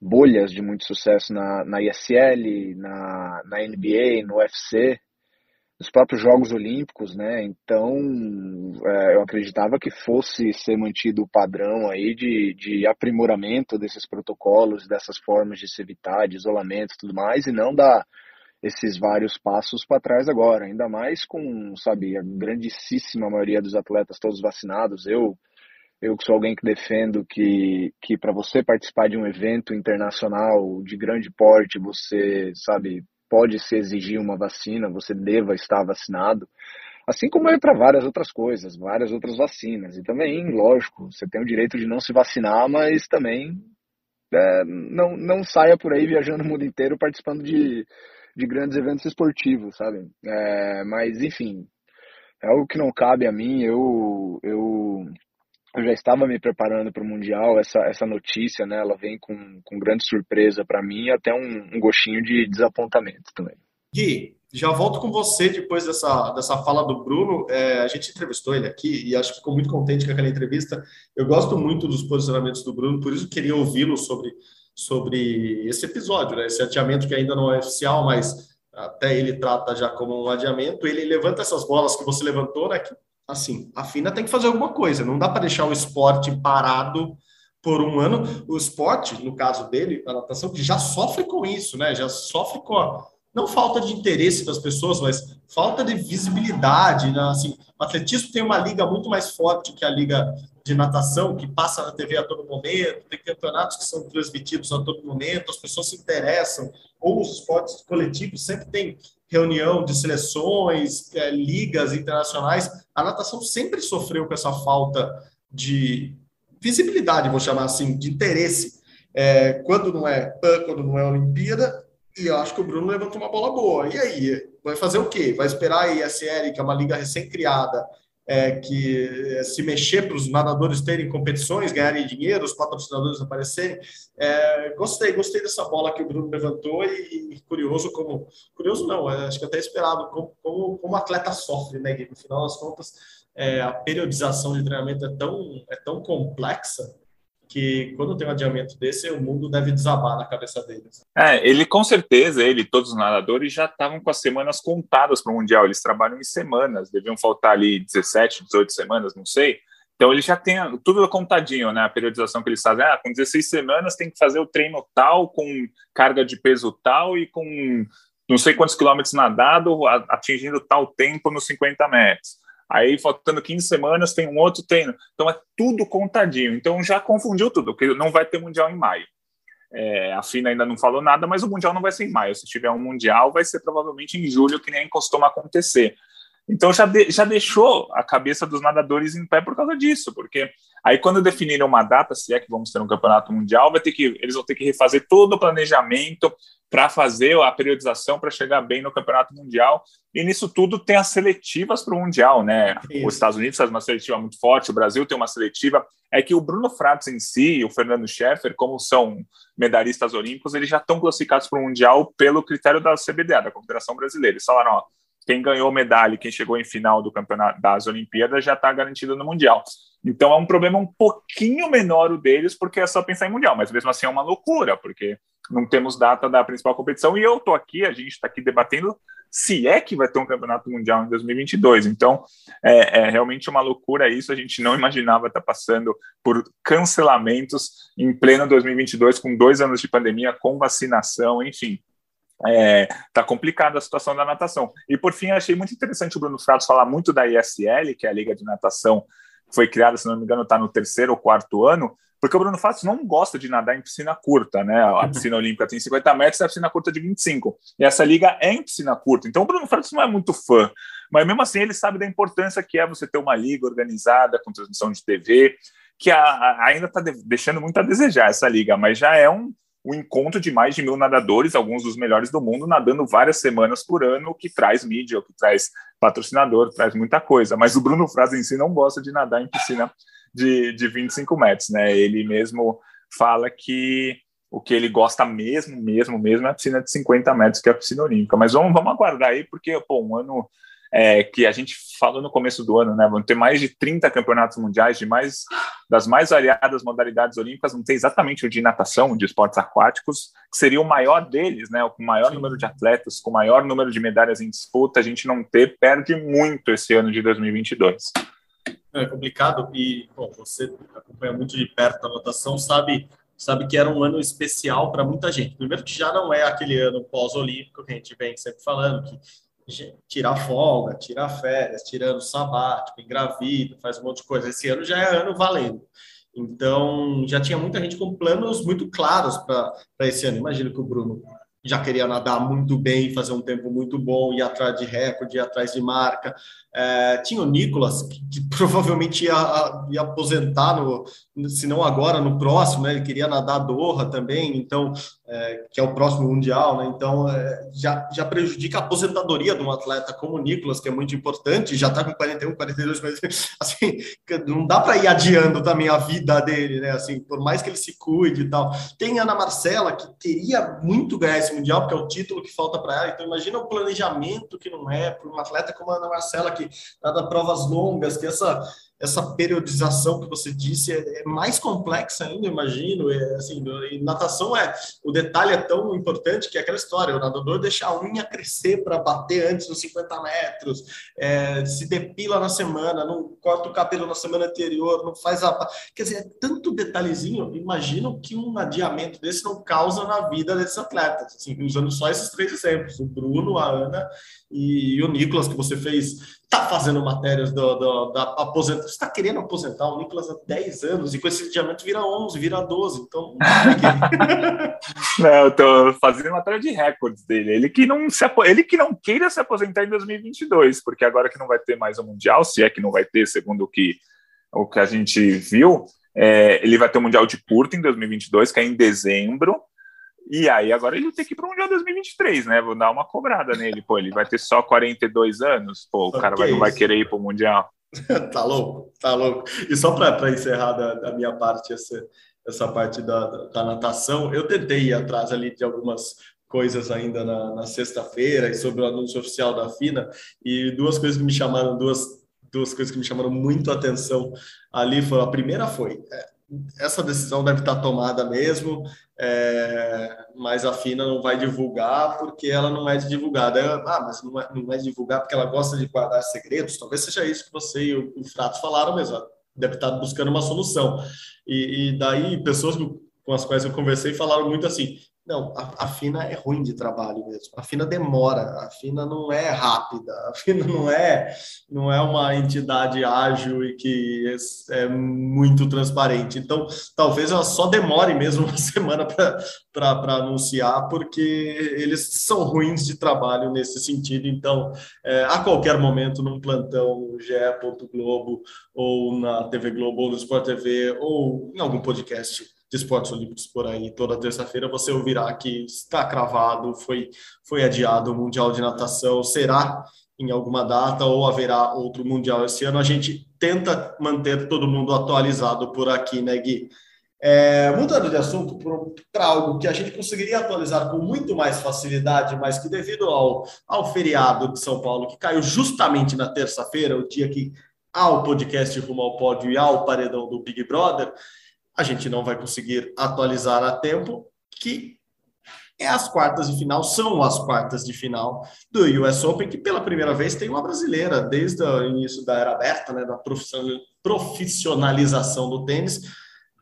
bolhas de muito sucesso na, na ISL, na, na NBA, no UFC, nos próprios Jogos Olímpicos, né? Então, é, eu acreditava que fosse ser mantido o padrão aí de, de aprimoramento desses protocolos, dessas formas de se evitar, de isolamento e tudo mais, e não dar esses vários passos para trás agora, ainda mais com, sabe, a grandíssima maioria dos atletas todos vacinados. Eu eu que sou alguém que defendo que, que para você participar de um evento internacional de grande porte, você, sabe, pode se exigir uma vacina, você deva estar vacinado. Assim como é para várias outras coisas, várias outras vacinas. E também, lógico, você tem o direito de não se vacinar, mas também é, não, não saia por aí viajando o mundo inteiro participando de, de grandes eventos esportivos, sabe? É, mas, enfim, é algo que não cabe a mim. Eu, eu eu já estava me preparando para o Mundial, essa, essa notícia, né, ela vem com, com grande surpresa para mim e até um, um, gostinho de desapontamento também. Gui, já volto com você depois dessa, dessa fala do Bruno. É, a gente entrevistou ele aqui e acho que ficou muito contente com aquela entrevista. Eu gosto muito dos posicionamentos do Bruno, por isso queria ouvi-lo sobre, sobre esse episódio, né, esse adiamento que ainda não é oficial, mas até ele trata já como um adiamento. Ele levanta essas bolas que você levantou, né, que assim, a FINA tem que fazer alguma coisa, não dá para deixar o esporte parado por um ano. O esporte, no caso dele, a natação, que já sofre com isso, né? Já sofre com a, não falta de interesse das pessoas, mas falta de visibilidade. Né? Assim, o atletismo tem uma liga muito mais forte que a liga de natação, que passa na TV a todo momento, tem campeonatos que são transmitidos a todo momento, as pessoas se interessam, ou os esportes coletivos sempre tem reunião de seleções, é, ligas internacionais, a natação sempre sofreu com essa falta de visibilidade, vou chamar assim, de interesse. É, quando não é PAN, quando não é Olimpíada, e eu acho que o Bruno levantou uma bola boa. E aí? Vai fazer o quê? Vai esperar a ISL, que é uma liga recém-criada, é, que é, se mexer para os nadadores terem competições, ganharem dinheiro, os patrocinadores aparecerem. É, gostei, gostei dessa bola que o Bruno levantou e, curioso como curioso não, é, acho que até esperado como, como, como atleta sofre, né? no final das contas, é, a periodização de treinamento é tão é tão complexa que quando tem um adiamento desse, o mundo deve desabar na cabeça deles. É, ele com certeza, ele todos os nadadores já estavam com as semanas contadas para o Mundial, eles trabalham em semanas, deviam faltar ali 17, 18 semanas, não sei. Então ele já tem tudo contadinho, né? A periodização que eles fazem. Ah, com 16 semanas tem que fazer o treino tal, com carga de peso tal e com não sei quantos quilômetros nadado, atingindo tal tempo nos 50 metros. Aí, faltando 15 semanas, tem um outro treino. Então, é tudo contadinho. Então, já confundiu tudo, porque não vai ter Mundial em maio. É, a FINA ainda não falou nada, mas o Mundial não vai ser em maio. Se tiver um Mundial, vai ser provavelmente em julho, que nem costuma acontecer. Então já, de, já deixou a cabeça dos nadadores em pé por causa disso, porque aí quando definirem uma data, se é que vamos ter um campeonato mundial, vai ter que eles vão ter que refazer todo o planejamento para fazer a periodização para chegar bem no campeonato mundial. E nisso tudo tem as seletivas para o mundial, né? Isso. Os Estados Unidos faz uma seletiva muito forte, o Brasil tem uma seletiva. É que o Bruno Fratos em si e o Fernando Scheffer, como são medalhistas olímpicos, eles já estão classificados para o mundial pelo critério da CBDA, da Confederação Brasileira. Eles falaram, ó, quem ganhou medalha, quem chegou em final do campeonato das Olimpíadas já está garantido no mundial. Então é um problema um pouquinho menor o deles, porque é só pensar em mundial, mas mesmo assim é uma loucura, porque não temos data da principal competição e eu estou aqui, a gente está aqui debatendo se é que vai ter um campeonato mundial em 2022. Então é, é realmente uma loucura isso. A gente não imaginava estar tá passando por cancelamentos em pleno 2022 com dois anos de pandemia, com vacinação, enfim é, tá complicada a situação da natação. E por fim, achei muito interessante o Bruno Fratos falar muito da ISL, que é a Liga de Natação, que foi criada, se não me engano, está no terceiro ou quarto ano, porque o Bruno Fratos não gosta de nadar em piscina curta, né? A piscina olímpica tem 50 metros e a piscina curta de 25. E essa liga é em piscina curta. Então o Bruno Fratos não é muito fã, mas mesmo assim ele sabe da importância que é você ter uma liga organizada com transmissão de TV, que a, a, ainda está de, deixando muito a desejar essa liga, mas já é um o encontro de mais de mil nadadores, alguns dos melhores do mundo, nadando várias semanas por ano, o que traz mídia, o que traz patrocinador, traz muita coisa. Mas o Bruno Fraz em si não gosta de nadar em piscina de, de 25 metros, né? Ele mesmo fala que o que ele gosta mesmo, mesmo, mesmo é a piscina de 50 metros, que é a piscina olímpica. Mas vamos, vamos aguardar aí, porque, pô, um ano é, que a gente falou no começo do ano, né? Vão ter mais de 30 campeonatos mundiais de mais das mais variadas modalidades olímpicas, não tem exatamente o de natação, de esportes aquáticos, que seria o maior deles, né? Com o maior número de atletas, com o maior número de medalhas em disputa, a gente não ter, perde muito esse ano de 2022. É complicado e, bom, você acompanha muito de perto a natação, sabe sabe que era um ano especial para muita gente. Primeiro que já não é aquele ano pós-olímpico que a gente vem sempre falando, que tirar folga, tirar férias, tirando sabático, engravida, faz um monte de coisa. Esse ano já é ano valendo. Então, já tinha muita gente com planos muito claros para esse ano. Imagino que o Bruno já queria nadar muito bem, fazer um tempo muito bom, ir atrás de recorde, ir atrás de marca. É, tinha o Nicolas, que, que provavelmente ia, ia, aposentar, no, se não agora, no próximo, né? Ele queria nadar Doha também, então, é, que é o próximo Mundial, né? Então, é, já, já prejudica a aposentadoria de um atleta como o Nicolas, que é muito importante, já está com 41, 42, mas assim, não dá para ir adiando também a vida dele, né? Assim, por mais que ele se cuide e tal. Tem a Ana Marcela, que teria muito ganhar esse Mundial, porque é o título que falta para ela, então imagina o planejamento que não é para um atleta como a Ana Marcela, que nada provas longas, que essa essa periodização que você disse é, é mais complexa ainda, imagino. É, assim, e natação é o detalhe é tão importante que é aquela história: o nadador deixa a unha crescer para bater antes dos 50 metros, é, se depila na semana, não corta o cabelo na semana anterior, não faz a. Quer dizer, é tanto detalhezinho. Imagino que um adiamento desse não causa na vida desses atletas. Assim, usando só esses três exemplos: o Bruno, a Ana e, e o Nicolas, que você fez está fazendo matérias do, do, da aposentadoria, está querendo aposentar o Nicolas há 10 anos e com esse diamante vira 11, vira 12, então... não, eu tô fazendo matéria de recordes dele, ele que, não se, ele que não queira se aposentar em 2022, porque agora que não vai ter mais o Mundial, se é que não vai ter, segundo o que, o que a gente viu, é, ele vai ter o Mundial de Curto em 2022, que é em dezembro, e aí agora ele tem que ir para o Mundial 2023, né? Vou dar uma cobrada nele, pô, ele vai ter só 42 anos, pô, o cara vai, não vai querer ir para o Mundial. tá louco, tá louco. E só para encerrar da, da, minha parte essa, essa parte da, da, natação, eu tentei ir atrás ali de algumas coisas ainda na, na sexta-feira sobre o anúncio oficial da FINA e duas coisas que me chamaram, duas, duas coisas que me chamaram muito atenção ali foi a primeira foi é, essa decisão deve estar tomada mesmo, é, mas a FINA não vai divulgar porque ela não é divulgada. ah, mas não é, não é divulgar porque ela gosta de guardar segredos? Talvez seja isso que você e o, o Frato falaram mesmo. Deve estar buscando uma solução. E, e daí, pessoas com as quais eu conversei falaram muito assim: Não, a, a, FINA é ruim de trabalho mesmo. A FINA demora, a FINA não é rápida, a FINA não é, não é uma entidade ágil e que é, é muito transparente. Então, talvez ela só demore mesmo uma semana para anunciar, porque eles são ruins de trabalho nesse sentido. Então, é, a qualquer momento, num plantão GE. Globo, ou na TV Globo, ou no Sport TV, ou em algum podcast de esportes olímpicos por aí. Toda terça-feira você ouvirá que está cravado, foi, foi adiado o Mundial de Natação, será em alguma data ou haverá outro Mundial esse ano. A gente tenta manter todo mundo atualizado por aqui, né, Gui? É, mudando de assunto para algo que a gente conseguiria atualizar com muito mais facilidade, mas que devido ao, ao feriado de São Paulo, que caiu justamente na terça-feira, o dia que há o podcast Rumo ao Pódio e há o paredão do Big Brother, a gente não vai conseguir atualizar a tempo, que é as quartas de final, são as quartas de final do US Open, que pela primeira vez tem uma brasileira, desde o início da era aberta, né, da profissionalização do tênis.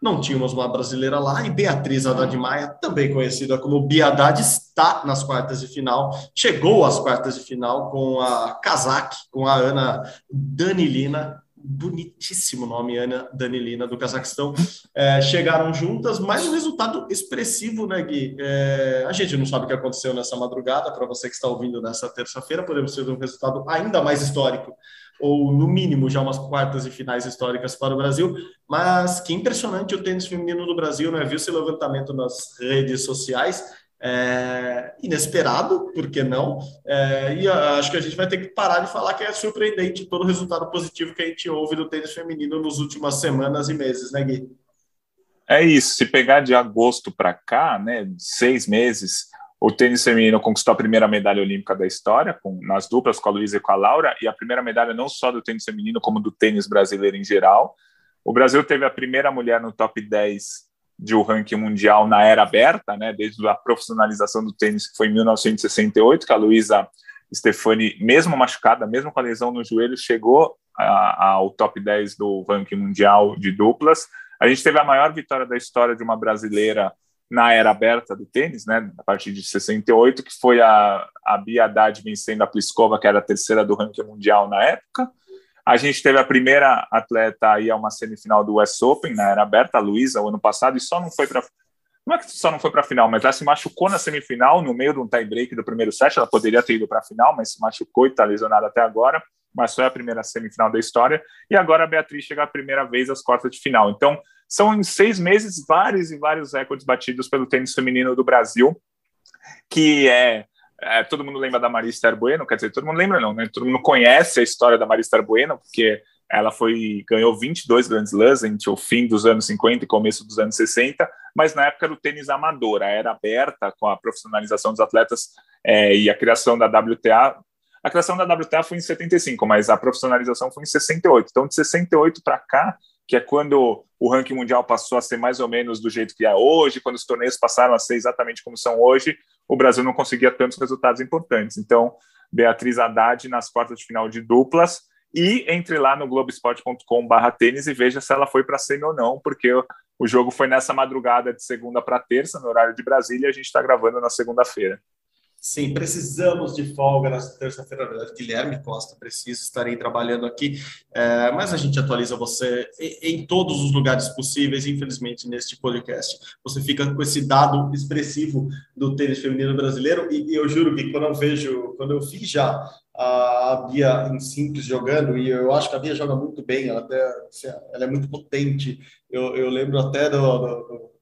Não tínhamos uma brasileira lá, e Beatriz Haddad Maia, também conhecida como Bia Haddad, está nas quartas de final, chegou às quartas de final com a Kazak, com a Ana Danilina, bonitíssimo nome, Ana Danilina, do Cazaquistão, é, chegaram juntas, mas um resultado expressivo, né, Gui? É, a gente não sabe o que aconteceu nessa madrugada, para você que está ouvindo nessa terça-feira, podemos ter um resultado ainda mais histórico, ou no mínimo já umas quartas e finais históricas para o Brasil, mas que impressionante o tênis feminino do Brasil, né? Viu esse levantamento nas redes sociais, é, inesperado, por que não? É, e acho que a gente vai ter que parar de falar que é surpreendente todo o resultado positivo que a gente ouve do tênis feminino nas últimas semanas e meses, né, Gui? É isso. Se pegar de agosto para cá, né, seis meses, o tênis feminino conquistou a primeira medalha olímpica da história, com, nas duplas com a Luísa e com a Laura, e a primeira medalha não só do tênis feminino, como do tênis brasileiro em geral. O Brasil teve a primeira mulher no top 10 de o um ranking mundial na era aberta, né, desde a profissionalização do tênis, que foi em 1968, que a Luísa Stefani, mesmo machucada, mesmo com a lesão no joelho, chegou a, ao top 10 do ranking mundial de duplas. A gente teve a maior vitória da história de uma brasileira na era aberta do tênis, né, a partir de 68, que foi a, a Bia Haddad vencendo a Pliskova, que era a terceira do ranking mundial na época. A gente teve a primeira atleta aí a uma semifinal do US Open, na era aberta, a Luísa, o ano passado, e só não foi para. Não é que só não foi para a final, mas ela se machucou na semifinal, no meio de um tie-break do primeiro set. Ela poderia ter ido para a final, mas se machucou e está lesionada até agora. Mas foi a primeira semifinal da história. E agora a Beatriz chega a primeira vez às quartas de final. Então, são em seis meses vários e vários recordes batidos pelo tênis feminino do Brasil, que é é, todo mundo lembra da Marista Bueno, quer dizer, todo mundo lembra não, né? Todo mundo conhece a história da Marista Bueno, porque ela foi ganhou 22 Grand Slams entre o fim dos anos 50 e começo dos anos 60, mas na época do tênis amador, a era aberta com a profissionalização dos atletas é, e a criação da WTA. A criação da WTA foi em 75, mas a profissionalização foi em 68. Então, de 68 para cá, que é quando o ranking mundial passou a ser mais ou menos do jeito que é hoje, quando os torneios passaram a ser exatamente como são hoje, o Brasil não conseguia tantos resultados importantes. Então, Beatriz Haddad nas quartas de final de duplas e entre lá no globesport.com/barra tênis e veja se ela foi para semi ou não, porque o jogo foi nessa madrugada de segunda para terça, no horário de Brasília, e a gente está gravando na segunda-feira. Sim, precisamos de folga na terça-feira. Verdade, Guilherme Costa precisa, estarei trabalhando aqui, é, mas a gente atualiza você em, em, todos os lugares possíveis. Infelizmente, neste podcast, você fica com esse dado expressivo do tênis feminino brasileiro. E, e eu juro que quando eu vejo, quando eu vi já a Bia em simples jogando, e eu acho que a Bia joga muito bem, ela, até, assim, ela é muito potente. Eu, eu lembro até do, do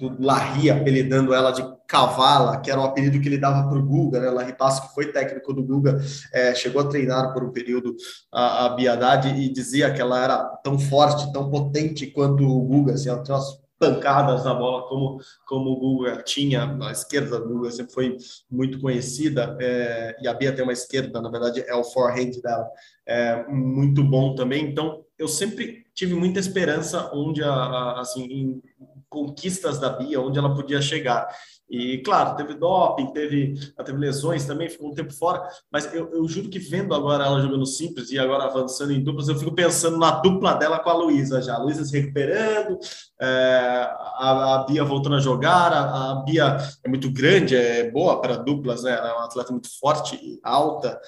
do Larry apelidando ela de Cavala, que era o apelido que ele dava para o Guga, né? Larry Passo, que foi técnico do Guga, é, chegou a treinar por um período a, a Biadade e dizia que ela era tão forte, tão potente quanto o Guga, assim, ela tinha umas pancadas na bola como, como o Guga tinha, a esquerda do Guga sempre foi muito conhecida, é, e a Bia tem uma esquerda, na verdade é o forehand dela, é, muito bom também, então eu sempre tive muita esperança onde, a, a, assim, em, conquistas da Bia, onde ela podia chegar. E, claro, teve doping, teve, teve lesões também, ficou um tempo fora, mas eu, eu juro que vendo agora ela jogando simples e agora avançando em duplas, eu fico pensando na dupla dela com a Luísa já. A Luísa se recuperando, é, a, a, Bia voltando a jogar, a, a, Bia é muito grande, é boa para duplas, né? Ela é uma atleta muito forte e alta,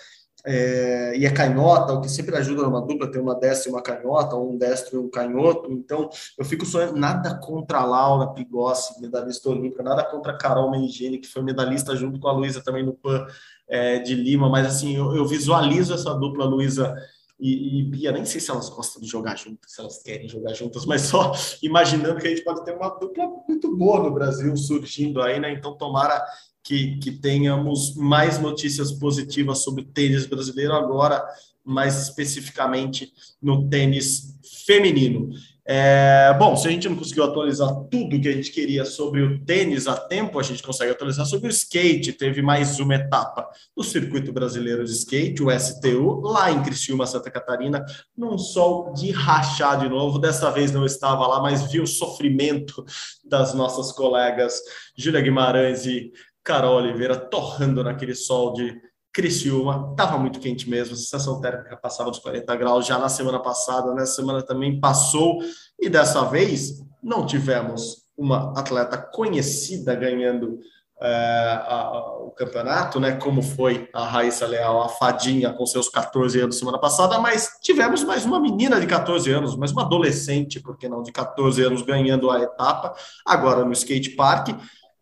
é, e é canhota, o que sempre ajuda numa dupla ter uma destra e uma canhota, ou um destro e um canhoto. Então, eu fico sonhando nada contra a Laura Pigossi, medalhista olímpica, nada contra a Carol Mengini, que foi medalhista junto com a Luísa também no PAN é, de Lima, mas assim, eu, eu visualizo essa dupla Luísa e, e, Bia, nem sei se elas gostam de jogar juntas, se elas querem jogar juntas, mas só imaginando que a gente pode ter uma dupla muito boa no Brasil surgindo aí, né? Então, tomara que, que tenhamos mais notícias positivas sobre o tênis brasileiro agora, mais especificamente no tênis feminino. É, bom, se a gente não conseguiu atualizar tudo que a gente queria sobre o tênis a tempo, a gente consegue atualizar sobre o skate. Teve mais uma etapa do Circuito Brasileiro de Skate, o STU, lá em Criciúma, Santa Catarina, num sol de rachar de novo. Dessa vez não estava lá, mas vi o sofrimento das nossas colegas Júlia Guimarães e Carol Oliveira torrando naquele sol de Criciúma. Estava muito quente mesmo, a sensação térmica passava dos 40 graus já na semana passada, nessa semana também passou, e dessa vez não tivemos uma atleta conhecida ganhando é, a, o campeonato, né? Como foi a Raíssa Leal, a fadinha com seus 14 anos semana passada, mas tivemos mais uma menina de 14 anos, mais uma adolescente, porque não, de 14 anos ganhando a etapa, agora no skate park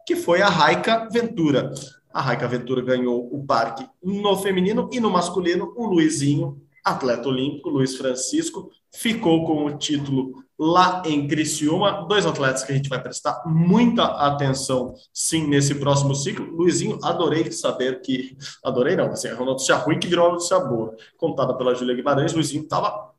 que foi a Raika Ventura. A Raika Ventura ganhou o parque no feminino e no masculino, o Luizinho, atleta olímpico, Luiz Francisco, ficou com o título lá em Criciúma. Dois atletas que a gente vai prestar muita atenção, sim, nesse próximo ciclo. Luizinho, adorei saber que. Adorei não, assim, é uma notícia ruim que virou uma notícia boa. Contada pela Júlia Guimarães, Luizinho estava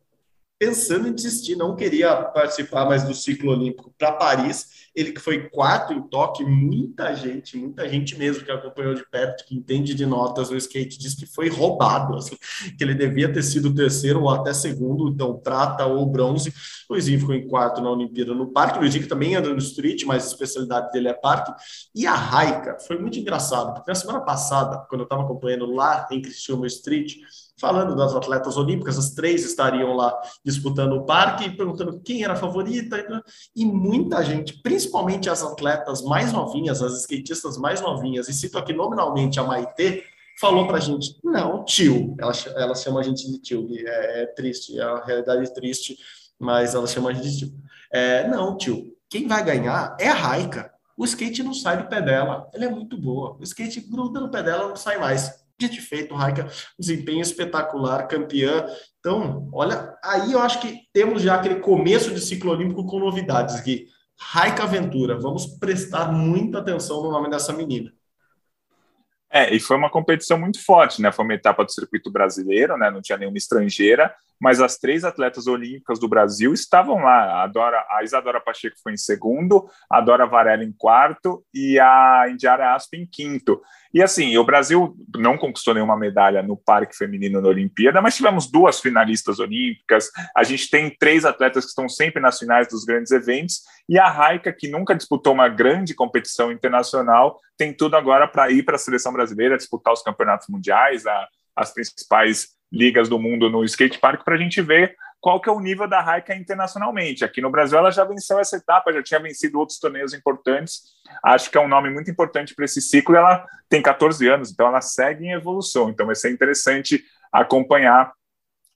pensando em desistir, não queria participar mais do ciclo olímpico para Paris ele que foi quarto em toque, muita gente, muita gente mesmo que acompanhou de perto, que entende de notas no skate, diz que foi roubado, assim, que ele devia ter sido terceiro ou até segundo, então prata ou bronze. Luizinho ficou em quarto na Olimpíada no parque. Luizinho que também anda no street, mas a especialidade dele é parque. E a Raika foi muito engraçado, porque na semana passada, quando eu estava acompanhando lá em Cristiano Street, falando das atletas olímpicas, as três estariam lá disputando o parque, perguntando quem era a favorita, e muita gente, principalmente as atletas mais novinhas, as skatistas mais novinhas, e cito aqui nominalmente a Maitê, falou pra gente, não, tio, ela, ela chama a gente de tio, é, é triste, é uma realidade triste, mas ela chama a gente de tio. É, não, tio, quem vai ganhar é a Raika. O skate não sai do pé dela, ela é muito boa. O skate gruda no pé dela, não sai mais de feito, Raika, desempenho espetacular, campeã. Então, olha, aí eu acho que temos já aquele começo de ciclo olímpico com novidades, Gui. Raika Aventura, vamos prestar muita atenção no nome dessa menina. É, e foi uma competição muito forte, né? Foi uma etapa do circuito brasileiro, né? Não tinha nenhuma estrangeira mas as três atletas olímpicas do Brasil estavam lá. A, Dora, a Isadora Pacheco foi em segundo, a Dora Varela em quarto e a Indiara Asp em quinto. E assim, o Brasil não conquistou nenhuma medalha no parque feminino na Olimpíada, mas tivemos duas finalistas olímpicas. A gente tem três atletas que estão sempre nas finais dos grandes eventos e a Raika, que nunca disputou uma grande competição internacional, tem tudo agora para ir para a seleção brasileira, disputar os campeonatos mundiais, a, as principais ligas do mundo no skate park para a gente ver qual que é o nível da Raika internacionalmente. Aqui no Brasil ela já venceu essa etapa, já tinha vencido outros torneios importantes. Acho que é um nome muito importante para esse ciclo. Ela tem 14 anos, então ela segue em evolução. Então vai ser interessante acompanhar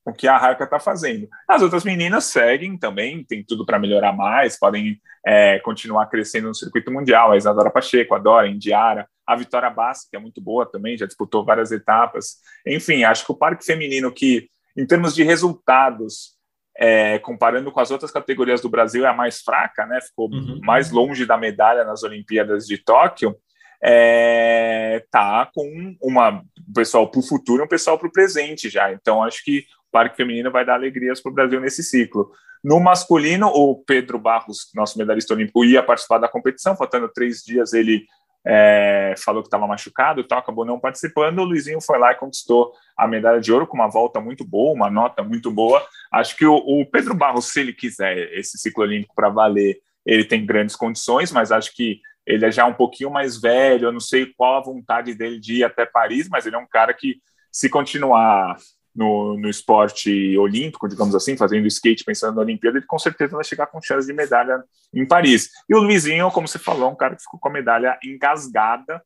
o que a Raika está fazendo. As outras meninas seguem também, tem tudo para melhorar mais, podem é, continuar crescendo no circuito mundial. A Isadora Pacheco, a Dora, a Indiara, a Vitória Bassi, que é muito boa também, já disputou várias etapas. Enfim, acho que o parque feminino, que em termos de resultados, é, comparando com as outras categorias do Brasil, é a mais fraca, né? Ficou uhum. mais longe da medalha nas Olimpíadas de Tóquio. É, tá com uma um pessoal para o futuro e um pessoal para o presente já. Então, acho que Parque Feminino vai dar alegrias para o Brasil nesse ciclo. No masculino, o Pedro Barros, nosso medalhista olímpico, ia participar da competição, faltando três dias ele é, falou que estava machucado e tal, acabou não participando. O Luizinho foi lá e conquistou a medalha de ouro com uma volta muito boa, uma nota muito boa. Acho que o, o Pedro Barros, se ele quiser esse ciclo olímpico para valer ele tem grandes condições, mas acho que ele é já um pouquinho mais velho, eu não sei qual a vontade dele de ir até Paris, mas ele é um cara que, se continuar no, no esporte olímpico, digamos assim, fazendo skate, pensando na Olimpíada, ele com certeza vai chegar com chance de medalha em Paris. E o Luizinho, como você falou, um cara que ficou com a medalha engasgada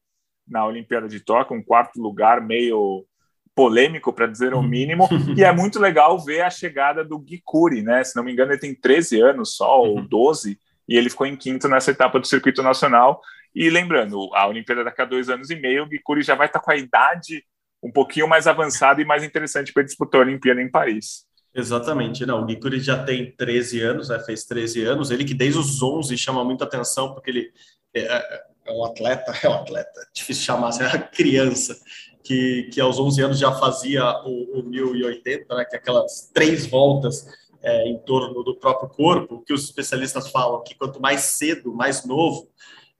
na Olimpíada de Tóquio, um quarto lugar meio polêmico, para dizer o mínimo, e é muito legal ver a chegada do Gui Curi, né? Se não me engano, ele tem 13 anos só, ou 12, uhum. e ele ficou em quinto nessa etapa do circuito nacional. E lembrando, a Olimpíada daqui a dois anos e meio, o Gui Curi já vai estar com a idade um pouquinho mais avançada e mais interessante para disputar a Olimpíada em Paris. Exatamente, não, o Gui já tem 13 anos, né, fez 13 anos, ele que desde os 11 chama muita atenção, porque ele é, é, é um atleta, é um atleta, difícil chamar, é uma criança, que, que aos 11 anos já fazia o, o 1080, né, que é aquelas três voltas é, em torno do próprio corpo, que os especialistas falam que quanto mais cedo, mais novo,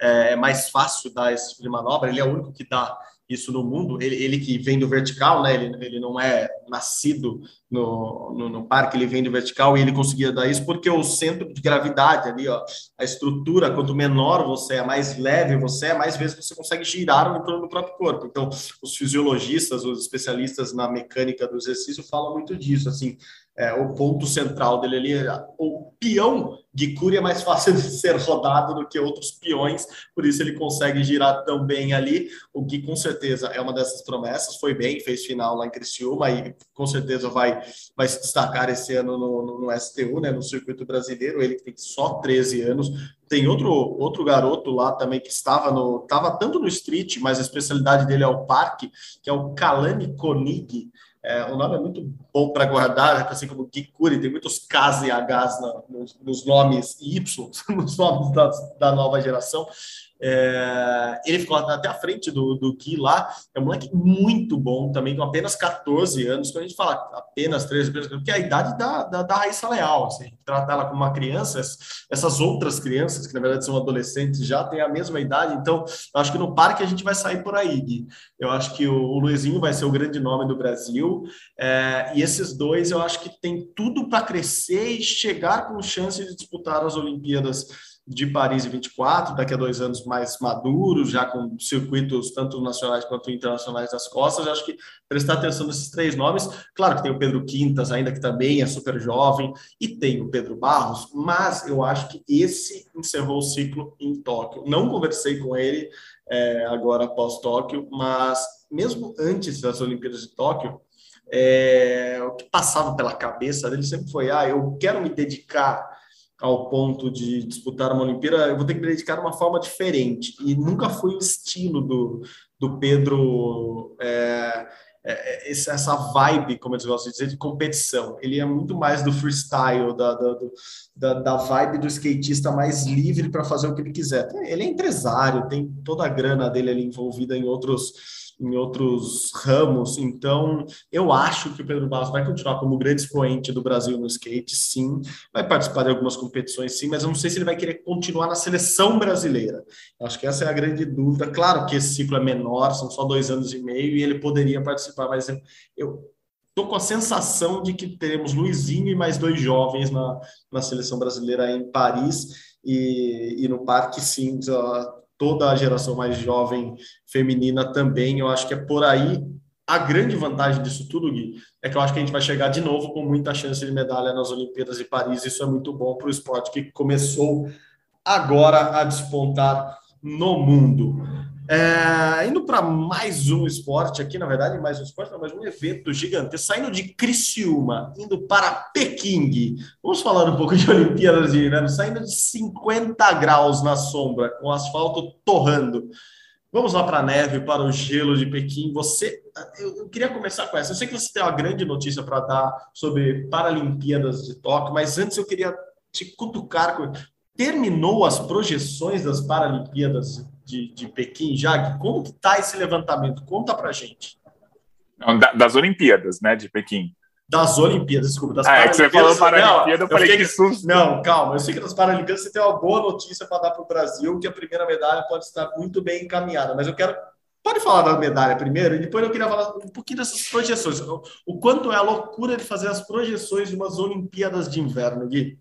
é, é mais fácil dar esse tipo de manobra, ele é o único que dá isso no mundo, ele, ele que vem do vertical, né, ele, ele não é nascido no, no, no, parque, ele vem do vertical e ele conseguia dar isso porque o centro de gravidade ali, ó, a estrutura, quanto menor você é, mais leve você é, mais vezes você consegue girar no próprio corpo. Então, os fisiologistas, os especialistas na mecânica do exercício falam muito disso, assim, é, o ponto central dele ali, o peão de Cury é mais fácil de ser rodado do que outros peões, por isso ele consegue girar tão bem ali. O Gui, com certeza, é uma dessas promessas, foi bem, fez final lá em Criciúma e com certeza vai, vai se destacar esse ano no, no, no STU, né, no circuito brasileiro. Ele tem só 13 anos. Tem outro, outro garoto lá também que estava no estava tanto no street, mas a especialidade dele é o parque, que é o Kalani Konig é, o nome é muito bom para guardar, assim como Kikuri, tem muitos Ks e Hs na, nos, nos, nomes Y, nos nomes da, da nova geração. É, ele ficou até à frente do, do Ki lá. É um moleque muito bom também, com apenas 14 anos. Quando a gente fala apenas 13, porque é a idade da, da, da Raíssa Leal, assim, tratar ela como uma criança, essas outras crianças, que na verdade são adolescentes, já têm a mesma idade. Então, acho que no parque a gente vai sair por aí, Gui. Eu acho que o, o Luizinho vai ser o grande nome do Brasil. É, e esses dois eu acho que tem tudo para crescer e chegar com chance de disputar as Olimpíadas de Paris 24, daqui a dois anos mais maduros, já com circuitos tanto nacionais quanto internacionais das costas. Eu acho que prestar atenção nesses três nomes. Claro que tem o Pedro Quintas, ainda que também é super jovem, e tem o Pedro Barros, mas eu acho que esse encerrou o ciclo em Tóquio. Não conversei com ele é, agora após Tóquio, mas mesmo antes das Olimpíadas de Tóquio, é, o que passava pela cabeça dele sempre foi: ah, eu quero me dedicar ao ponto de disputar uma Olimpíada, eu vou ter que me dedicar de uma forma diferente. E nunca foi o estilo do, do Pedro, é, é, essa vibe, como eles gostam de dizer, de competição. Ele é muito mais do freestyle, da, da, da, da vibe do skatista mais livre para fazer o que ele quiser. Ele é empresário, tem toda a grana dele ali envolvida em outros em outros ramos. Então, eu acho que o Pedro Barros vai continuar como grande expoente do Brasil no skate, sim. Vai participar de algumas competições, sim, mas eu não sei se ele vai querer continuar na seleção brasileira. Acho que essa é a grande dúvida. Claro que esse ciclo é menor, são só dois anos e meio, e ele poderia participar, mas eu, estou com a sensação de que teremos Luizinho e mais dois jovens na, na seleção brasileira em Paris. E, e no parque, sim, toda a geração mais jovem feminina também. Eu acho que é por aí. A grande vantagem disso tudo, Gui, é que eu acho que a gente vai chegar de novo com muita chance de medalha nas Olimpíadas de Paris. Isso é muito bom para o esporte que começou agora a despontar no mundo. É, indo para mais um esporte aqui, na verdade, mais um esporte, não, mais um evento gigante, saindo de Criciúma, indo para Pequim. Vamos falar um pouco de Olimpíadas de Inverno, saindo de 50 graus na sombra, com asfalto torrando. Vamos lá para a neve, para o gelo de Pequim. Você, eu, eu, queria começar com essa. Eu sei que você tem uma grande notícia para dar sobre Paralimpíadas de Tóquio, mas antes eu queria te cutucar. Terminou as projeções das Paralimpíadas de, de Pequim, Jag, como que está esse levantamento? Conta para gente. Não, das Olimpíadas, né, de Pequim. Das Olimpíadas, desculpa. Das ah, é que você falou Paralimpíada, eu falei que susto. Não, calma, eu sei que nas Paralimpíadas você tem uma boa notícia para dar para o Brasil, que a primeira medalha pode estar muito bem encaminhada, mas eu quero Pode falar da medalha primeiro, e depois eu queria falar um pouquinho dessas projeções. O quanto é a loucura de fazer as projeções de umas Olimpíadas de inverno, Gui?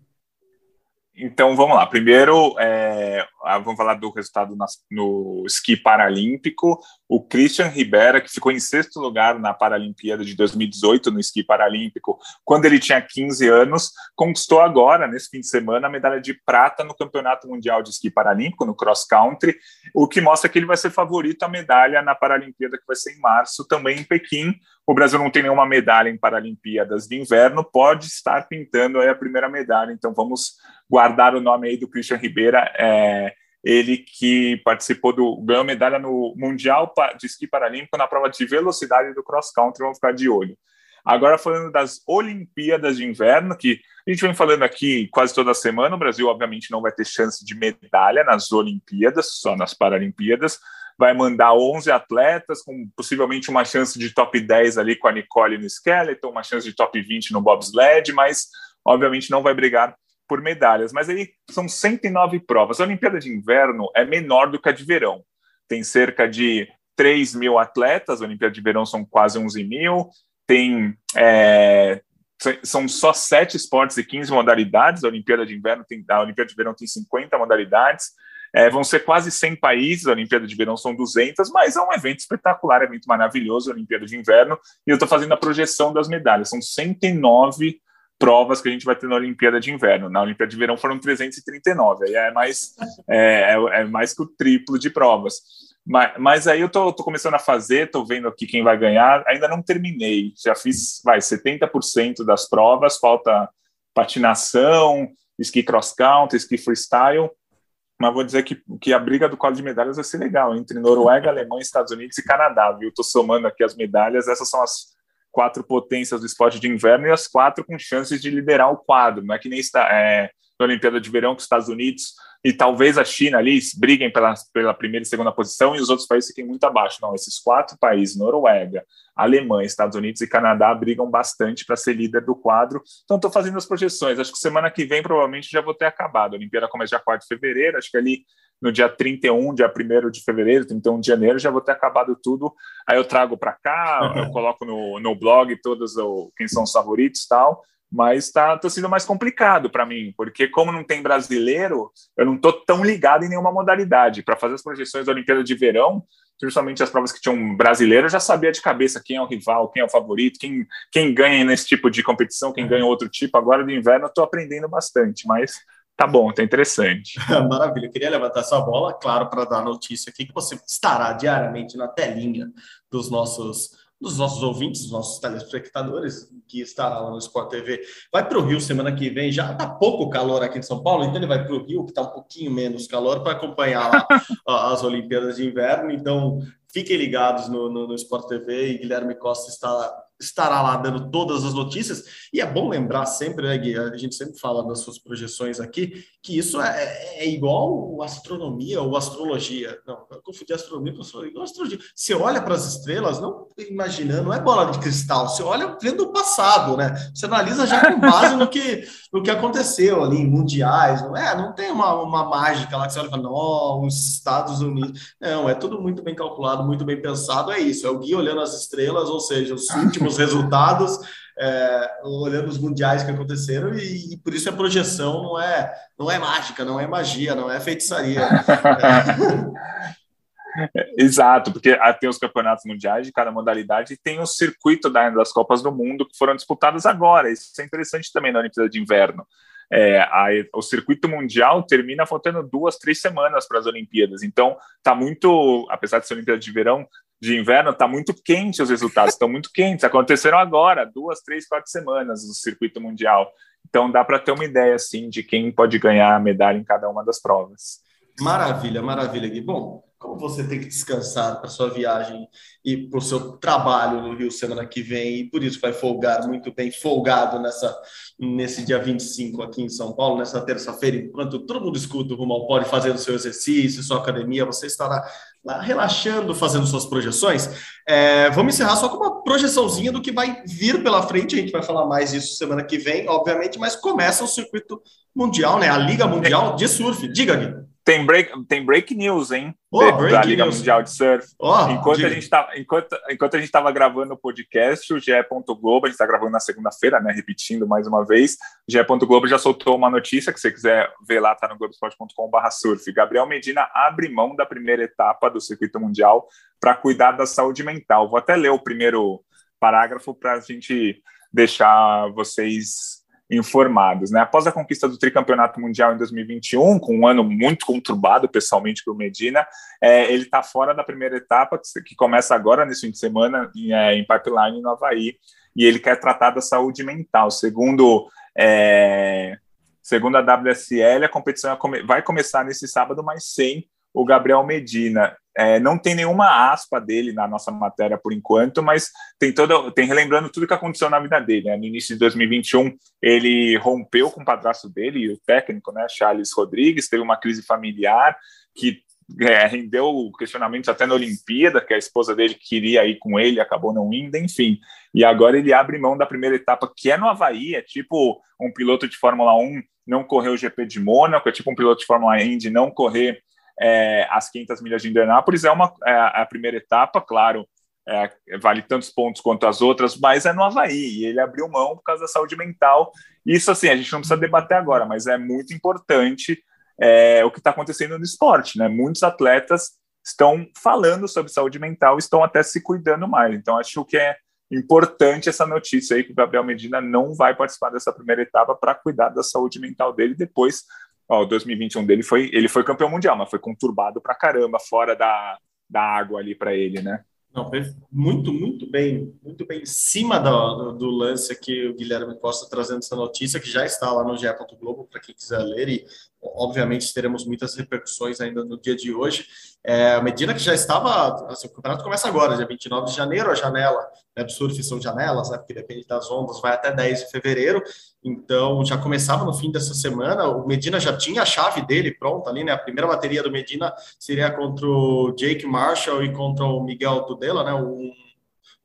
Então vamos lá. Primeiro, é, vamos falar do resultado no esqui paralímpico. O Christian Ribera, que ficou em sexto lugar na Paralimpíada de 2018 no esqui paralímpico, quando ele tinha 15 anos, conquistou agora, nesse fim de semana, a medalha de prata no Campeonato Mundial de Esqui Paralímpico, no cross country, o que mostra que ele vai ser favorito à medalha na Paralimpíada, que vai ser em março, também em Pequim. O Brasil não tem nenhuma medalha em Paralimpíadas de inverno, pode estar pintando aí a primeira medalha, então vamos guardar o nome aí do Christian Ribeira, é, ele que participou do ganhou medalha no Mundial de Esqui Paralímpico na prova de velocidade do cross country, vamos ficar de olho. Agora falando das Olimpíadas de Inverno, que a gente vem falando aqui quase toda semana, o Brasil obviamente não vai ter chance de medalha nas Olimpíadas, só nas Paralimpíadas, vai mandar 11 atletas, com possivelmente uma chance de top 10 ali com a Nicole no skeleton, uma chance de top 20 no bobsled, mas obviamente não vai brigar por medalhas, mas aí são 109 provas. A Olimpíada de Inverno é menor do que a de verão. Tem cerca de 3 mil atletas, a Olimpíada de Verão são quase 11 mil, tem é, são só sete esportes e 15 modalidades, a Olimpíada de Inverno tem, a Olimpíada de Verão tem 50 modalidades, é, vão ser quase 100 países, a Olimpíada de Verão são 200, mas é um evento espetacular, evento maravilhoso, a Olimpíada de Inverno, e eu estou fazendo a projeção das medalhas, são 109 provas que a gente vai ter na Olimpíada de Inverno. Na Olimpíada de Verão foram 339, aí é mais, é, é, é mais que o triplo de provas. Mas, mas aí eu tô, tô, começando a fazer, tô vendo aqui quem vai ganhar, ainda não terminei, já fiz, vai, 70% das provas, falta patinação, esqui cross country, esqui freestyle, mas vou dizer que, que a briga do quadro de medalhas vai ser legal, entre Noruega, Alemanha, Estados Unidos e Canadá, viu? Tô somando aqui as medalhas, essas são as quatro potências do esporte de inverno e as quatro com chances de liderar o quadro. Não é que nem está é, na Olimpíada de Verão que os Estados Unidos e talvez a China ali briguem pela, pela primeira e segunda posição e os outros países fiquem muito abaixo. Não, esses quatro países, Noruega, Alemanha, Estados Unidos e Canadá, brigam bastante para ser líder do quadro. Então, estou fazendo as projeções. Acho que semana que vem provavelmente já vou ter acabado. A Olimpíada começa dia 4 de fevereiro, acho que ali no dia 31, dia 1 de fevereiro, 31 de janeiro, já vou ter acabado tudo. Aí eu trago para cá, eu coloco no, no blog todos o, quem são os favoritos tal, mas está tá sendo mais complicado para mim, porque como não tem brasileiro, eu não estou tão ligado em nenhuma modalidade. Para fazer as projeções da Olimpíada de Verão, principalmente as provas que tinham brasileiro, eu já sabia de cabeça quem é o rival, quem é o favorito, quem, quem ganha nesse tipo de competição, quem ganha outro tipo. Agora do inverno eu estou aprendendo bastante, mas Tá bom, tá interessante. Maravilha. Eu queria levantar essa bola, claro, para dar notícia aqui que você estará diariamente na telinha dos nossos dos nossos ouvintes, dos nossos telespectadores, que estará lá no Sport TV. Vai para o Rio semana que vem, já está pouco calor aqui em São Paulo, então ele vai para o Rio, que está um pouquinho menos calor, para acompanhar lá as Olimpíadas de Inverno. Então, fiquem ligados no, no, no Sport TV e Guilherme Costa está estará lá dando todas as notícias. E é bom lembrar sempre, né, Gui? A gente sempre fala das suas projeções aqui, que isso é, é, é igual astronomia ou astrologia. Não, eu confundi astronomia com astrologia. Igual astrologia. Você olha para as estrelas, não imaginando, não é bola de cristal, você olha vendo o passado, né? Você analisa já com base no que, no que aconteceu ali em mundiais, não é? Não tem uma, uma mágica lá que você olha e fala, não, os Estados Unidos. Não, é tudo muito bem calculado, muito bem pensado. É isso, é o Gui olhando as estrelas, ou seja, os últimos os resultados, é, olhando os mundiais que aconteceram, e, e, por isso a projeção não é, não é mágica, não é magia, não é feitiçaria. Exato, porque ah, tem os campeonatos mundiais de cada modalidade e tem o circuito das Copas do Mundo que foram disputadas agora. Isso é interessante também na Olimpíada de Inverno. É, a, o circuito mundial termina faltando duas, três semanas para as Olimpíadas. Então, está muito, apesar de ser Olimpíada de verão, de inverno, está muito quente os resultados, estão muito quentes. Aconteceram agora, duas, três, quatro semanas no circuito mundial. Então dá para ter uma ideia assim de quem pode ganhar a medalha em cada uma das provas. Maravilha, maravilha, Gui. Bom, como você tem que descansar para sua viagem e para o seu trabalho no Rio semana que vem, e por isso vai folgar muito bem, folgado nessa, nesse dia 25 aqui em São Paulo, nessa terça-feira, enquanto todo mundo escuta o Rumo pode fazendo seu exercício, sua academia, você estará lá relaxando, fazendo suas projeções. É, vamos encerrar só com uma projeçãozinha do que vai vir pela frente, a gente vai falar mais disso semana que vem, obviamente, mas começa o circuito mundial, né? A Liga Mundial de Surf. Diga, Gui tem, break, tem break news, hein? Oh, de, break da Liga news. Mundial de Surf. Ó, enquanto, diga. a gente tá, enquanto, enquanto a gente estava gravando o podcast, o GE. Globo, a gente está gravando na segunda-feira, né? Repetindo mais uma vez, o GE. Globo já soltou uma notícia que você quiser ver lá, tá no globesport.com.br surf. Gabriel Medina abre mão da primeira etapa do circuito mundial para cuidar da saúde mental. Vou até ler o primeiro parágrafo para a gente deixar vocês informados. Né? Após a conquista do tricampeonato mundial em 2021, com um ano muito conturbado pessoalmente para o Medina, é, ele está fora da primeira etapa, que, começa agora nesse fim de semana em, é, em Pipeline, no Havaí, e ele quer tratar da saúde mental. Segundo, é, segundo a WSL, a competição vai começar nesse sábado, mas sem o Gabriel Medina. É, não tem nenhuma aspa dele na nossa matéria por enquanto, mas tem toda, tem relembrando tudo que aconteceu na vida dele. Né? No início de 2021, ele rompeu com o padrasto dele, o técnico, né, Charles Rodrigues, teve uma crise familiar que é, rendeu questionamentos até na Olimpíada, que a esposa dele queria ir com ele, acabou não indo, enfim. E agora ele abre mão da primeira etapa, que é no Havaí, é tipo um piloto de Fórmula 1 não correr o GP de Mônaco, é tipo um piloto de Fórmula Indy não correr é, as 500 milhas de Indianápolis é, uma, é a primeira etapa, claro, é, vale tantos pontos quanto as outras, mas é no Havaí, e ele abriu mão por causa da saúde mental. Isso, assim, a gente não precisa debater agora, mas é muito importante é, o que está acontecendo no esporte, né? Muitos atletas estão falando sobre saúde mental, estão até se cuidando mais. Então, acho que é importante essa notícia aí que o Gabriel Medina não vai participar dessa primeira etapa para cuidar da saúde mental dele depois ó, o 2021 dele foi ele foi campeão mundial, mas foi conturbado pra caramba fora da, da água ali para ele, né? Não, muito, muito bem, muito bem em cima do, do, lance aqui, o Guilherme Costa trazendo essa notícia, que já está lá no GE. Globo, para quem quiser ler, e obviamente teremos muitas repercussões ainda no dia de hoje. É, a Medina que já estava, assim, o campeonato começa agora, dia 29 de janeiro, a janela né, do surf são janelas, né, porque depende das ondas, vai até 10 de fevereiro, então já começava no fim dessa semana, o Medina já tinha a chave dele pronta ali, né, a primeira bateria do Medina seria contra o Jake Marshall e contra o Miguel Tudela, né, um,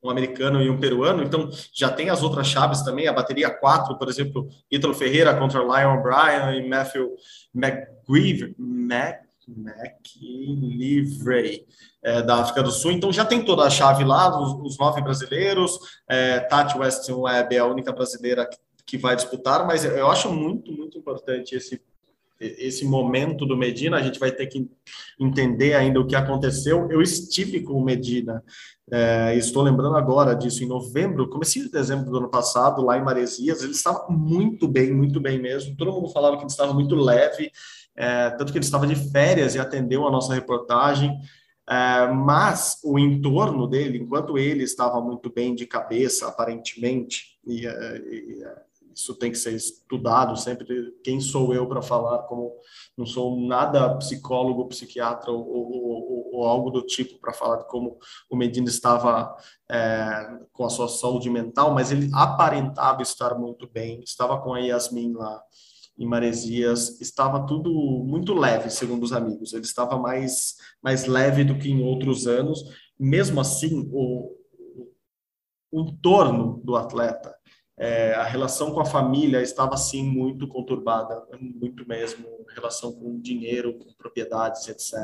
um americano e um peruano, então já tem as outras chaves também, a bateria 4, por exemplo, Ítalo Ferreira contra Lion Bryan e Matthew McGreevy, Mac, McLivrey, é, da África do Sul. Então já tem toda a chave lá, os, os nove brasileiros. É, Tati Weston Webb é a única brasileira que, que vai disputar, mas eu acho muito, muito importante esse esse momento do Medina, a gente vai ter que entender ainda o que aconteceu. Eu estive com o Medina, é, estou lembrando agora disso, em novembro, comecei de dezembro do ano passado, lá em Maresias, ele estava muito bem, muito bem mesmo. Todo mundo falava que ele estava muito leve, é, tanto que ele estava de férias e atendeu a nossa reportagem. É, mas o entorno dele, enquanto ele estava muito bem de cabeça, aparentemente, e, é, e isso tem que ser estudado sempre. Quem sou eu para falar? Como não sou nada psicólogo, psiquiatra ou, ou, ou, algo do tipo para falar de como o Medina estava é, com a sua saúde mental, mas ele aparentava estar muito bem. Estava com a Yasmin lá em Maresias, estava tudo muito leve, segundo os amigos. Ele estava mais, mais leve do que em outros anos. Mesmo assim, o, o entorno do atleta, é, a relação com a família estava assim muito conturbada, muito mesmo, relação com dinheiro, com propriedades, etc.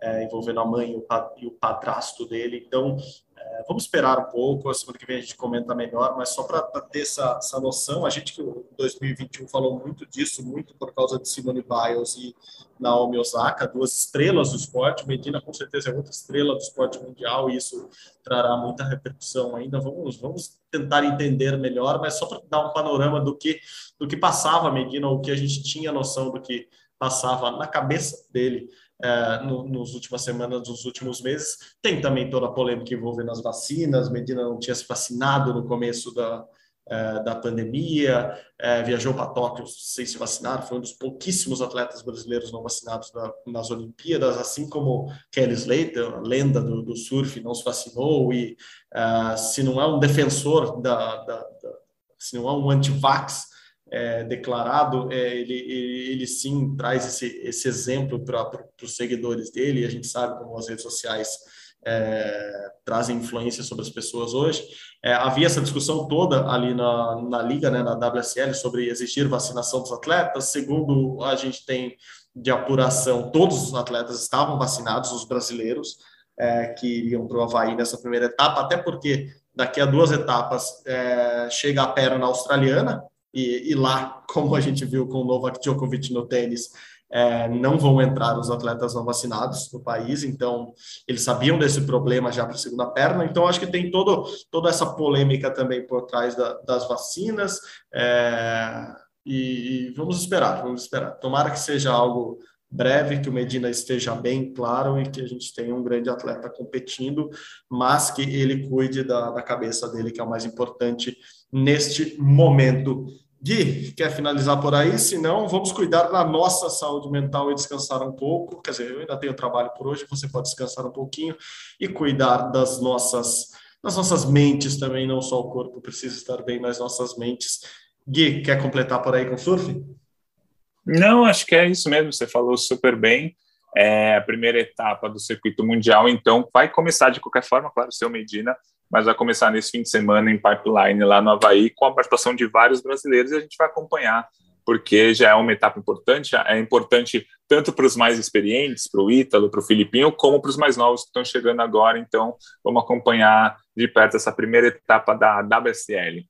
É, envolvendo a mãe e o padrasto dele. Então, é, vamos esperar um pouco, a semana que vem a gente comenta melhor, mas só para ter essa, essa noção, a gente que em 2021 falou muito disso, muito por causa de Simone Biles e Naomi Osaka, duas estrelas do esporte, Medina com certeza é outra estrela do esporte mundial e isso trará muita repercussão ainda. Vamos, vamos tentar entender melhor, mas só para dar um panorama do que, do que passava Medina, o que a gente tinha noção do que passava na cabeça dele é, no, nos últimas semanas, nos últimos meses. Tem também toda a polêmica envolvendo as vacinas. Medina não tinha se vacinado no começo da, é, da pandemia, é, viajou para Tóquio sem se vacinar, foi um dos pouquíssimos atletas brasileiros não vacinados da, nas Olimpíadas, assim como Kelly Slater, lenda do, do surf, não se vacinou e uh, se não é um defensor da, da, da se não é um anti-vax, é, declarado, é, ele, ele, ele, sim traz esse, esse exemplo para os seguidores dele, e a gente sabe como as redes sociais é, trazem influência sobre as pessoas hoje. É, havia essa discussão toda ali na, na liga, né, na WSL, sobre exigir vacinação dos atletas. Segundo a gente tem de apuração, todos os atletas estavam vacinados, os brasileiros é, que iriam para o Havaí nessa primeira etapa, até porque daqui a duas etapas é, chega a perna australiana, e, e, lá, como a gente viu com o Novak Djokovic no tênis, é, não vão entrar os atletas não vacinados no país, então eles sabiam desse problema já para a segunda perna, então acho que tem todo, toda essa polêmica também por trás da, das vacinas, é, e, e, vamos esperar, vamos esperar. Tomara que seja algo breve, que o Medina esteja bem claro e que a gente tenha um grande atleta competindo, mas que ele cuide da, da cabeça dele, que é o mais importante neste momento. Gui, quer finalizar por aí? Se não, vamos cuidar da nossa saúde mental e descansar um pouco. Quer dizer, eu ainda tenho trabalho por hoje, você pode descansar um pouquinho e cuidar das nossas, das nossas mentes também, não só o corpo precisa estar bem, mas nossas mentes. Gui, quer completar por aí com o surf? Não, acho que é isso mesmo, você falou super bem. É a primeira etapa do circuito mundial, então vai começar de qualquer forma, claro, seu Medina, mas vai começar nesse fim de semana em Pipeline, lá no Havaí, com a participação de vários brasileiros, e a gente vai acompanhar, porque já é uma etapa importante, é importante tanto para os mais experientes, para o Ítalo, para o Filipinho, como para os mais novos que estão chegando agora, então vamos acompanhar de perto essa primeira etapa da WSL.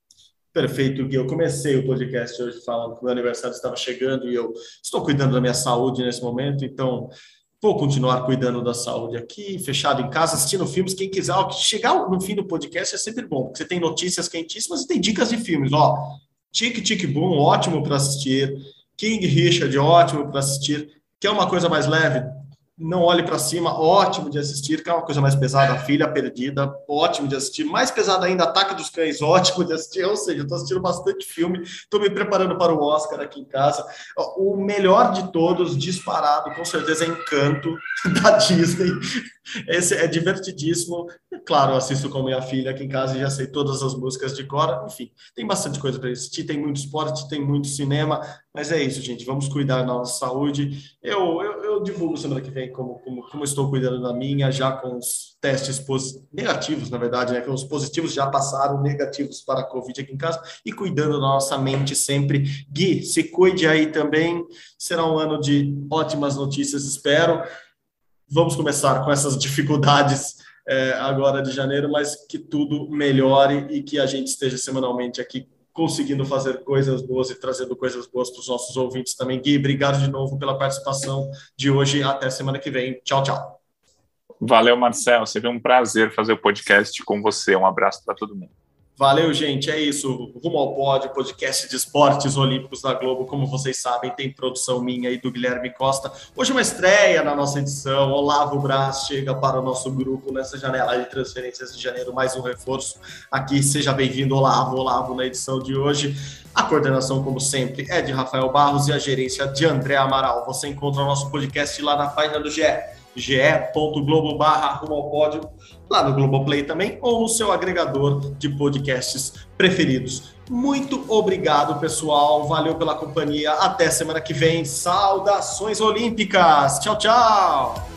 Perfeito, Gui. Eu comecei o podcast hoje falando que o meu aniversário estava chegando e eu estou cuidando da minha saúde nesse momento, então Vou continuar cuidando da saúde aqui, fechado em casa, assistindo filmes. Quem quiser, ó, chegar no fim do podcast é sempre bom, porque você tem notícias quentíssimas e tem dicas de filmes. Ó, Tic Tic Boom, ótimo para assistir. King Richard, ótimo para assistir. Quer uma coisa mais leve? Não Olhe para Cima, ótimo de assistir, que é uma coisa mais pesada, Filha Perdida, ótimo de assistir. Mais pesada ainda, Ataque dos Cães, ótimo de assistir. Ou seja, estou assistindo bastante filme, estou me preparando para o Oscar aqui em casa. O melhor de todos, disparado, com certeza, é Encanto, da Disney. Esse é divertidíssimo. Claro, eu assisto com minha filha aqui em casa e já sei todas as músicas de cor. Enfim, tem bastante coisa para assistir, tem muito esporte, tem muito cinema. Mas é isso, gente. Vamos cuidar da nossa saúde. Eu, eu, divulgo semana que vem como, como, como estou cuidando da minha, já com os testes negativos, na verdade, né? Que os positivos já passaram, negativos para a Covid aqui em casa, e cuidando da nossa mente sempre. Gui, se cuide aí também. Será um ano de ótimas notícias, espero vamos começar com essas dificuldades é, agora de janeiro, mas que tudo melhore e que a gente esteja semanalmente aqui conseguindo fazer coisas boas e trazendo coisas boas para os nossos ouvintes também. Gui, obrigado de novo pela participação de hoje. Até semana que vem. Tchau, tchau. Valeu, Marcelo. Sempre um prazer fazer o podcast com você. Um abraço para todo mundo. Valeu, gente. É isso. Rumo ao pódio, podcast de esportes olímpicos da Globo. Como vocês sabem, tem produção minha e do Guilherme Costa. Hoje uma estreia na nossa edição. Olavo Braz chega para o nosso grupo nessa janela de transferências de janeiro. Mais um reforço aqui. Seja bem-vindo, Olavo. Olavo na edição de hoje. A coordenação, como sempre, é de Rafael Barros e a gerência de André Amaral. Você encontra o nosso podcast lá na página do GE ge.globo barra rumo ao pódio, lá no Globoplay também, ou no seu agregador de podcasts preferidos. Muito obrigado, pessoal. Valeu pela companhia. Até semana que vem. Saudações olímpicas. Tchau, tchau.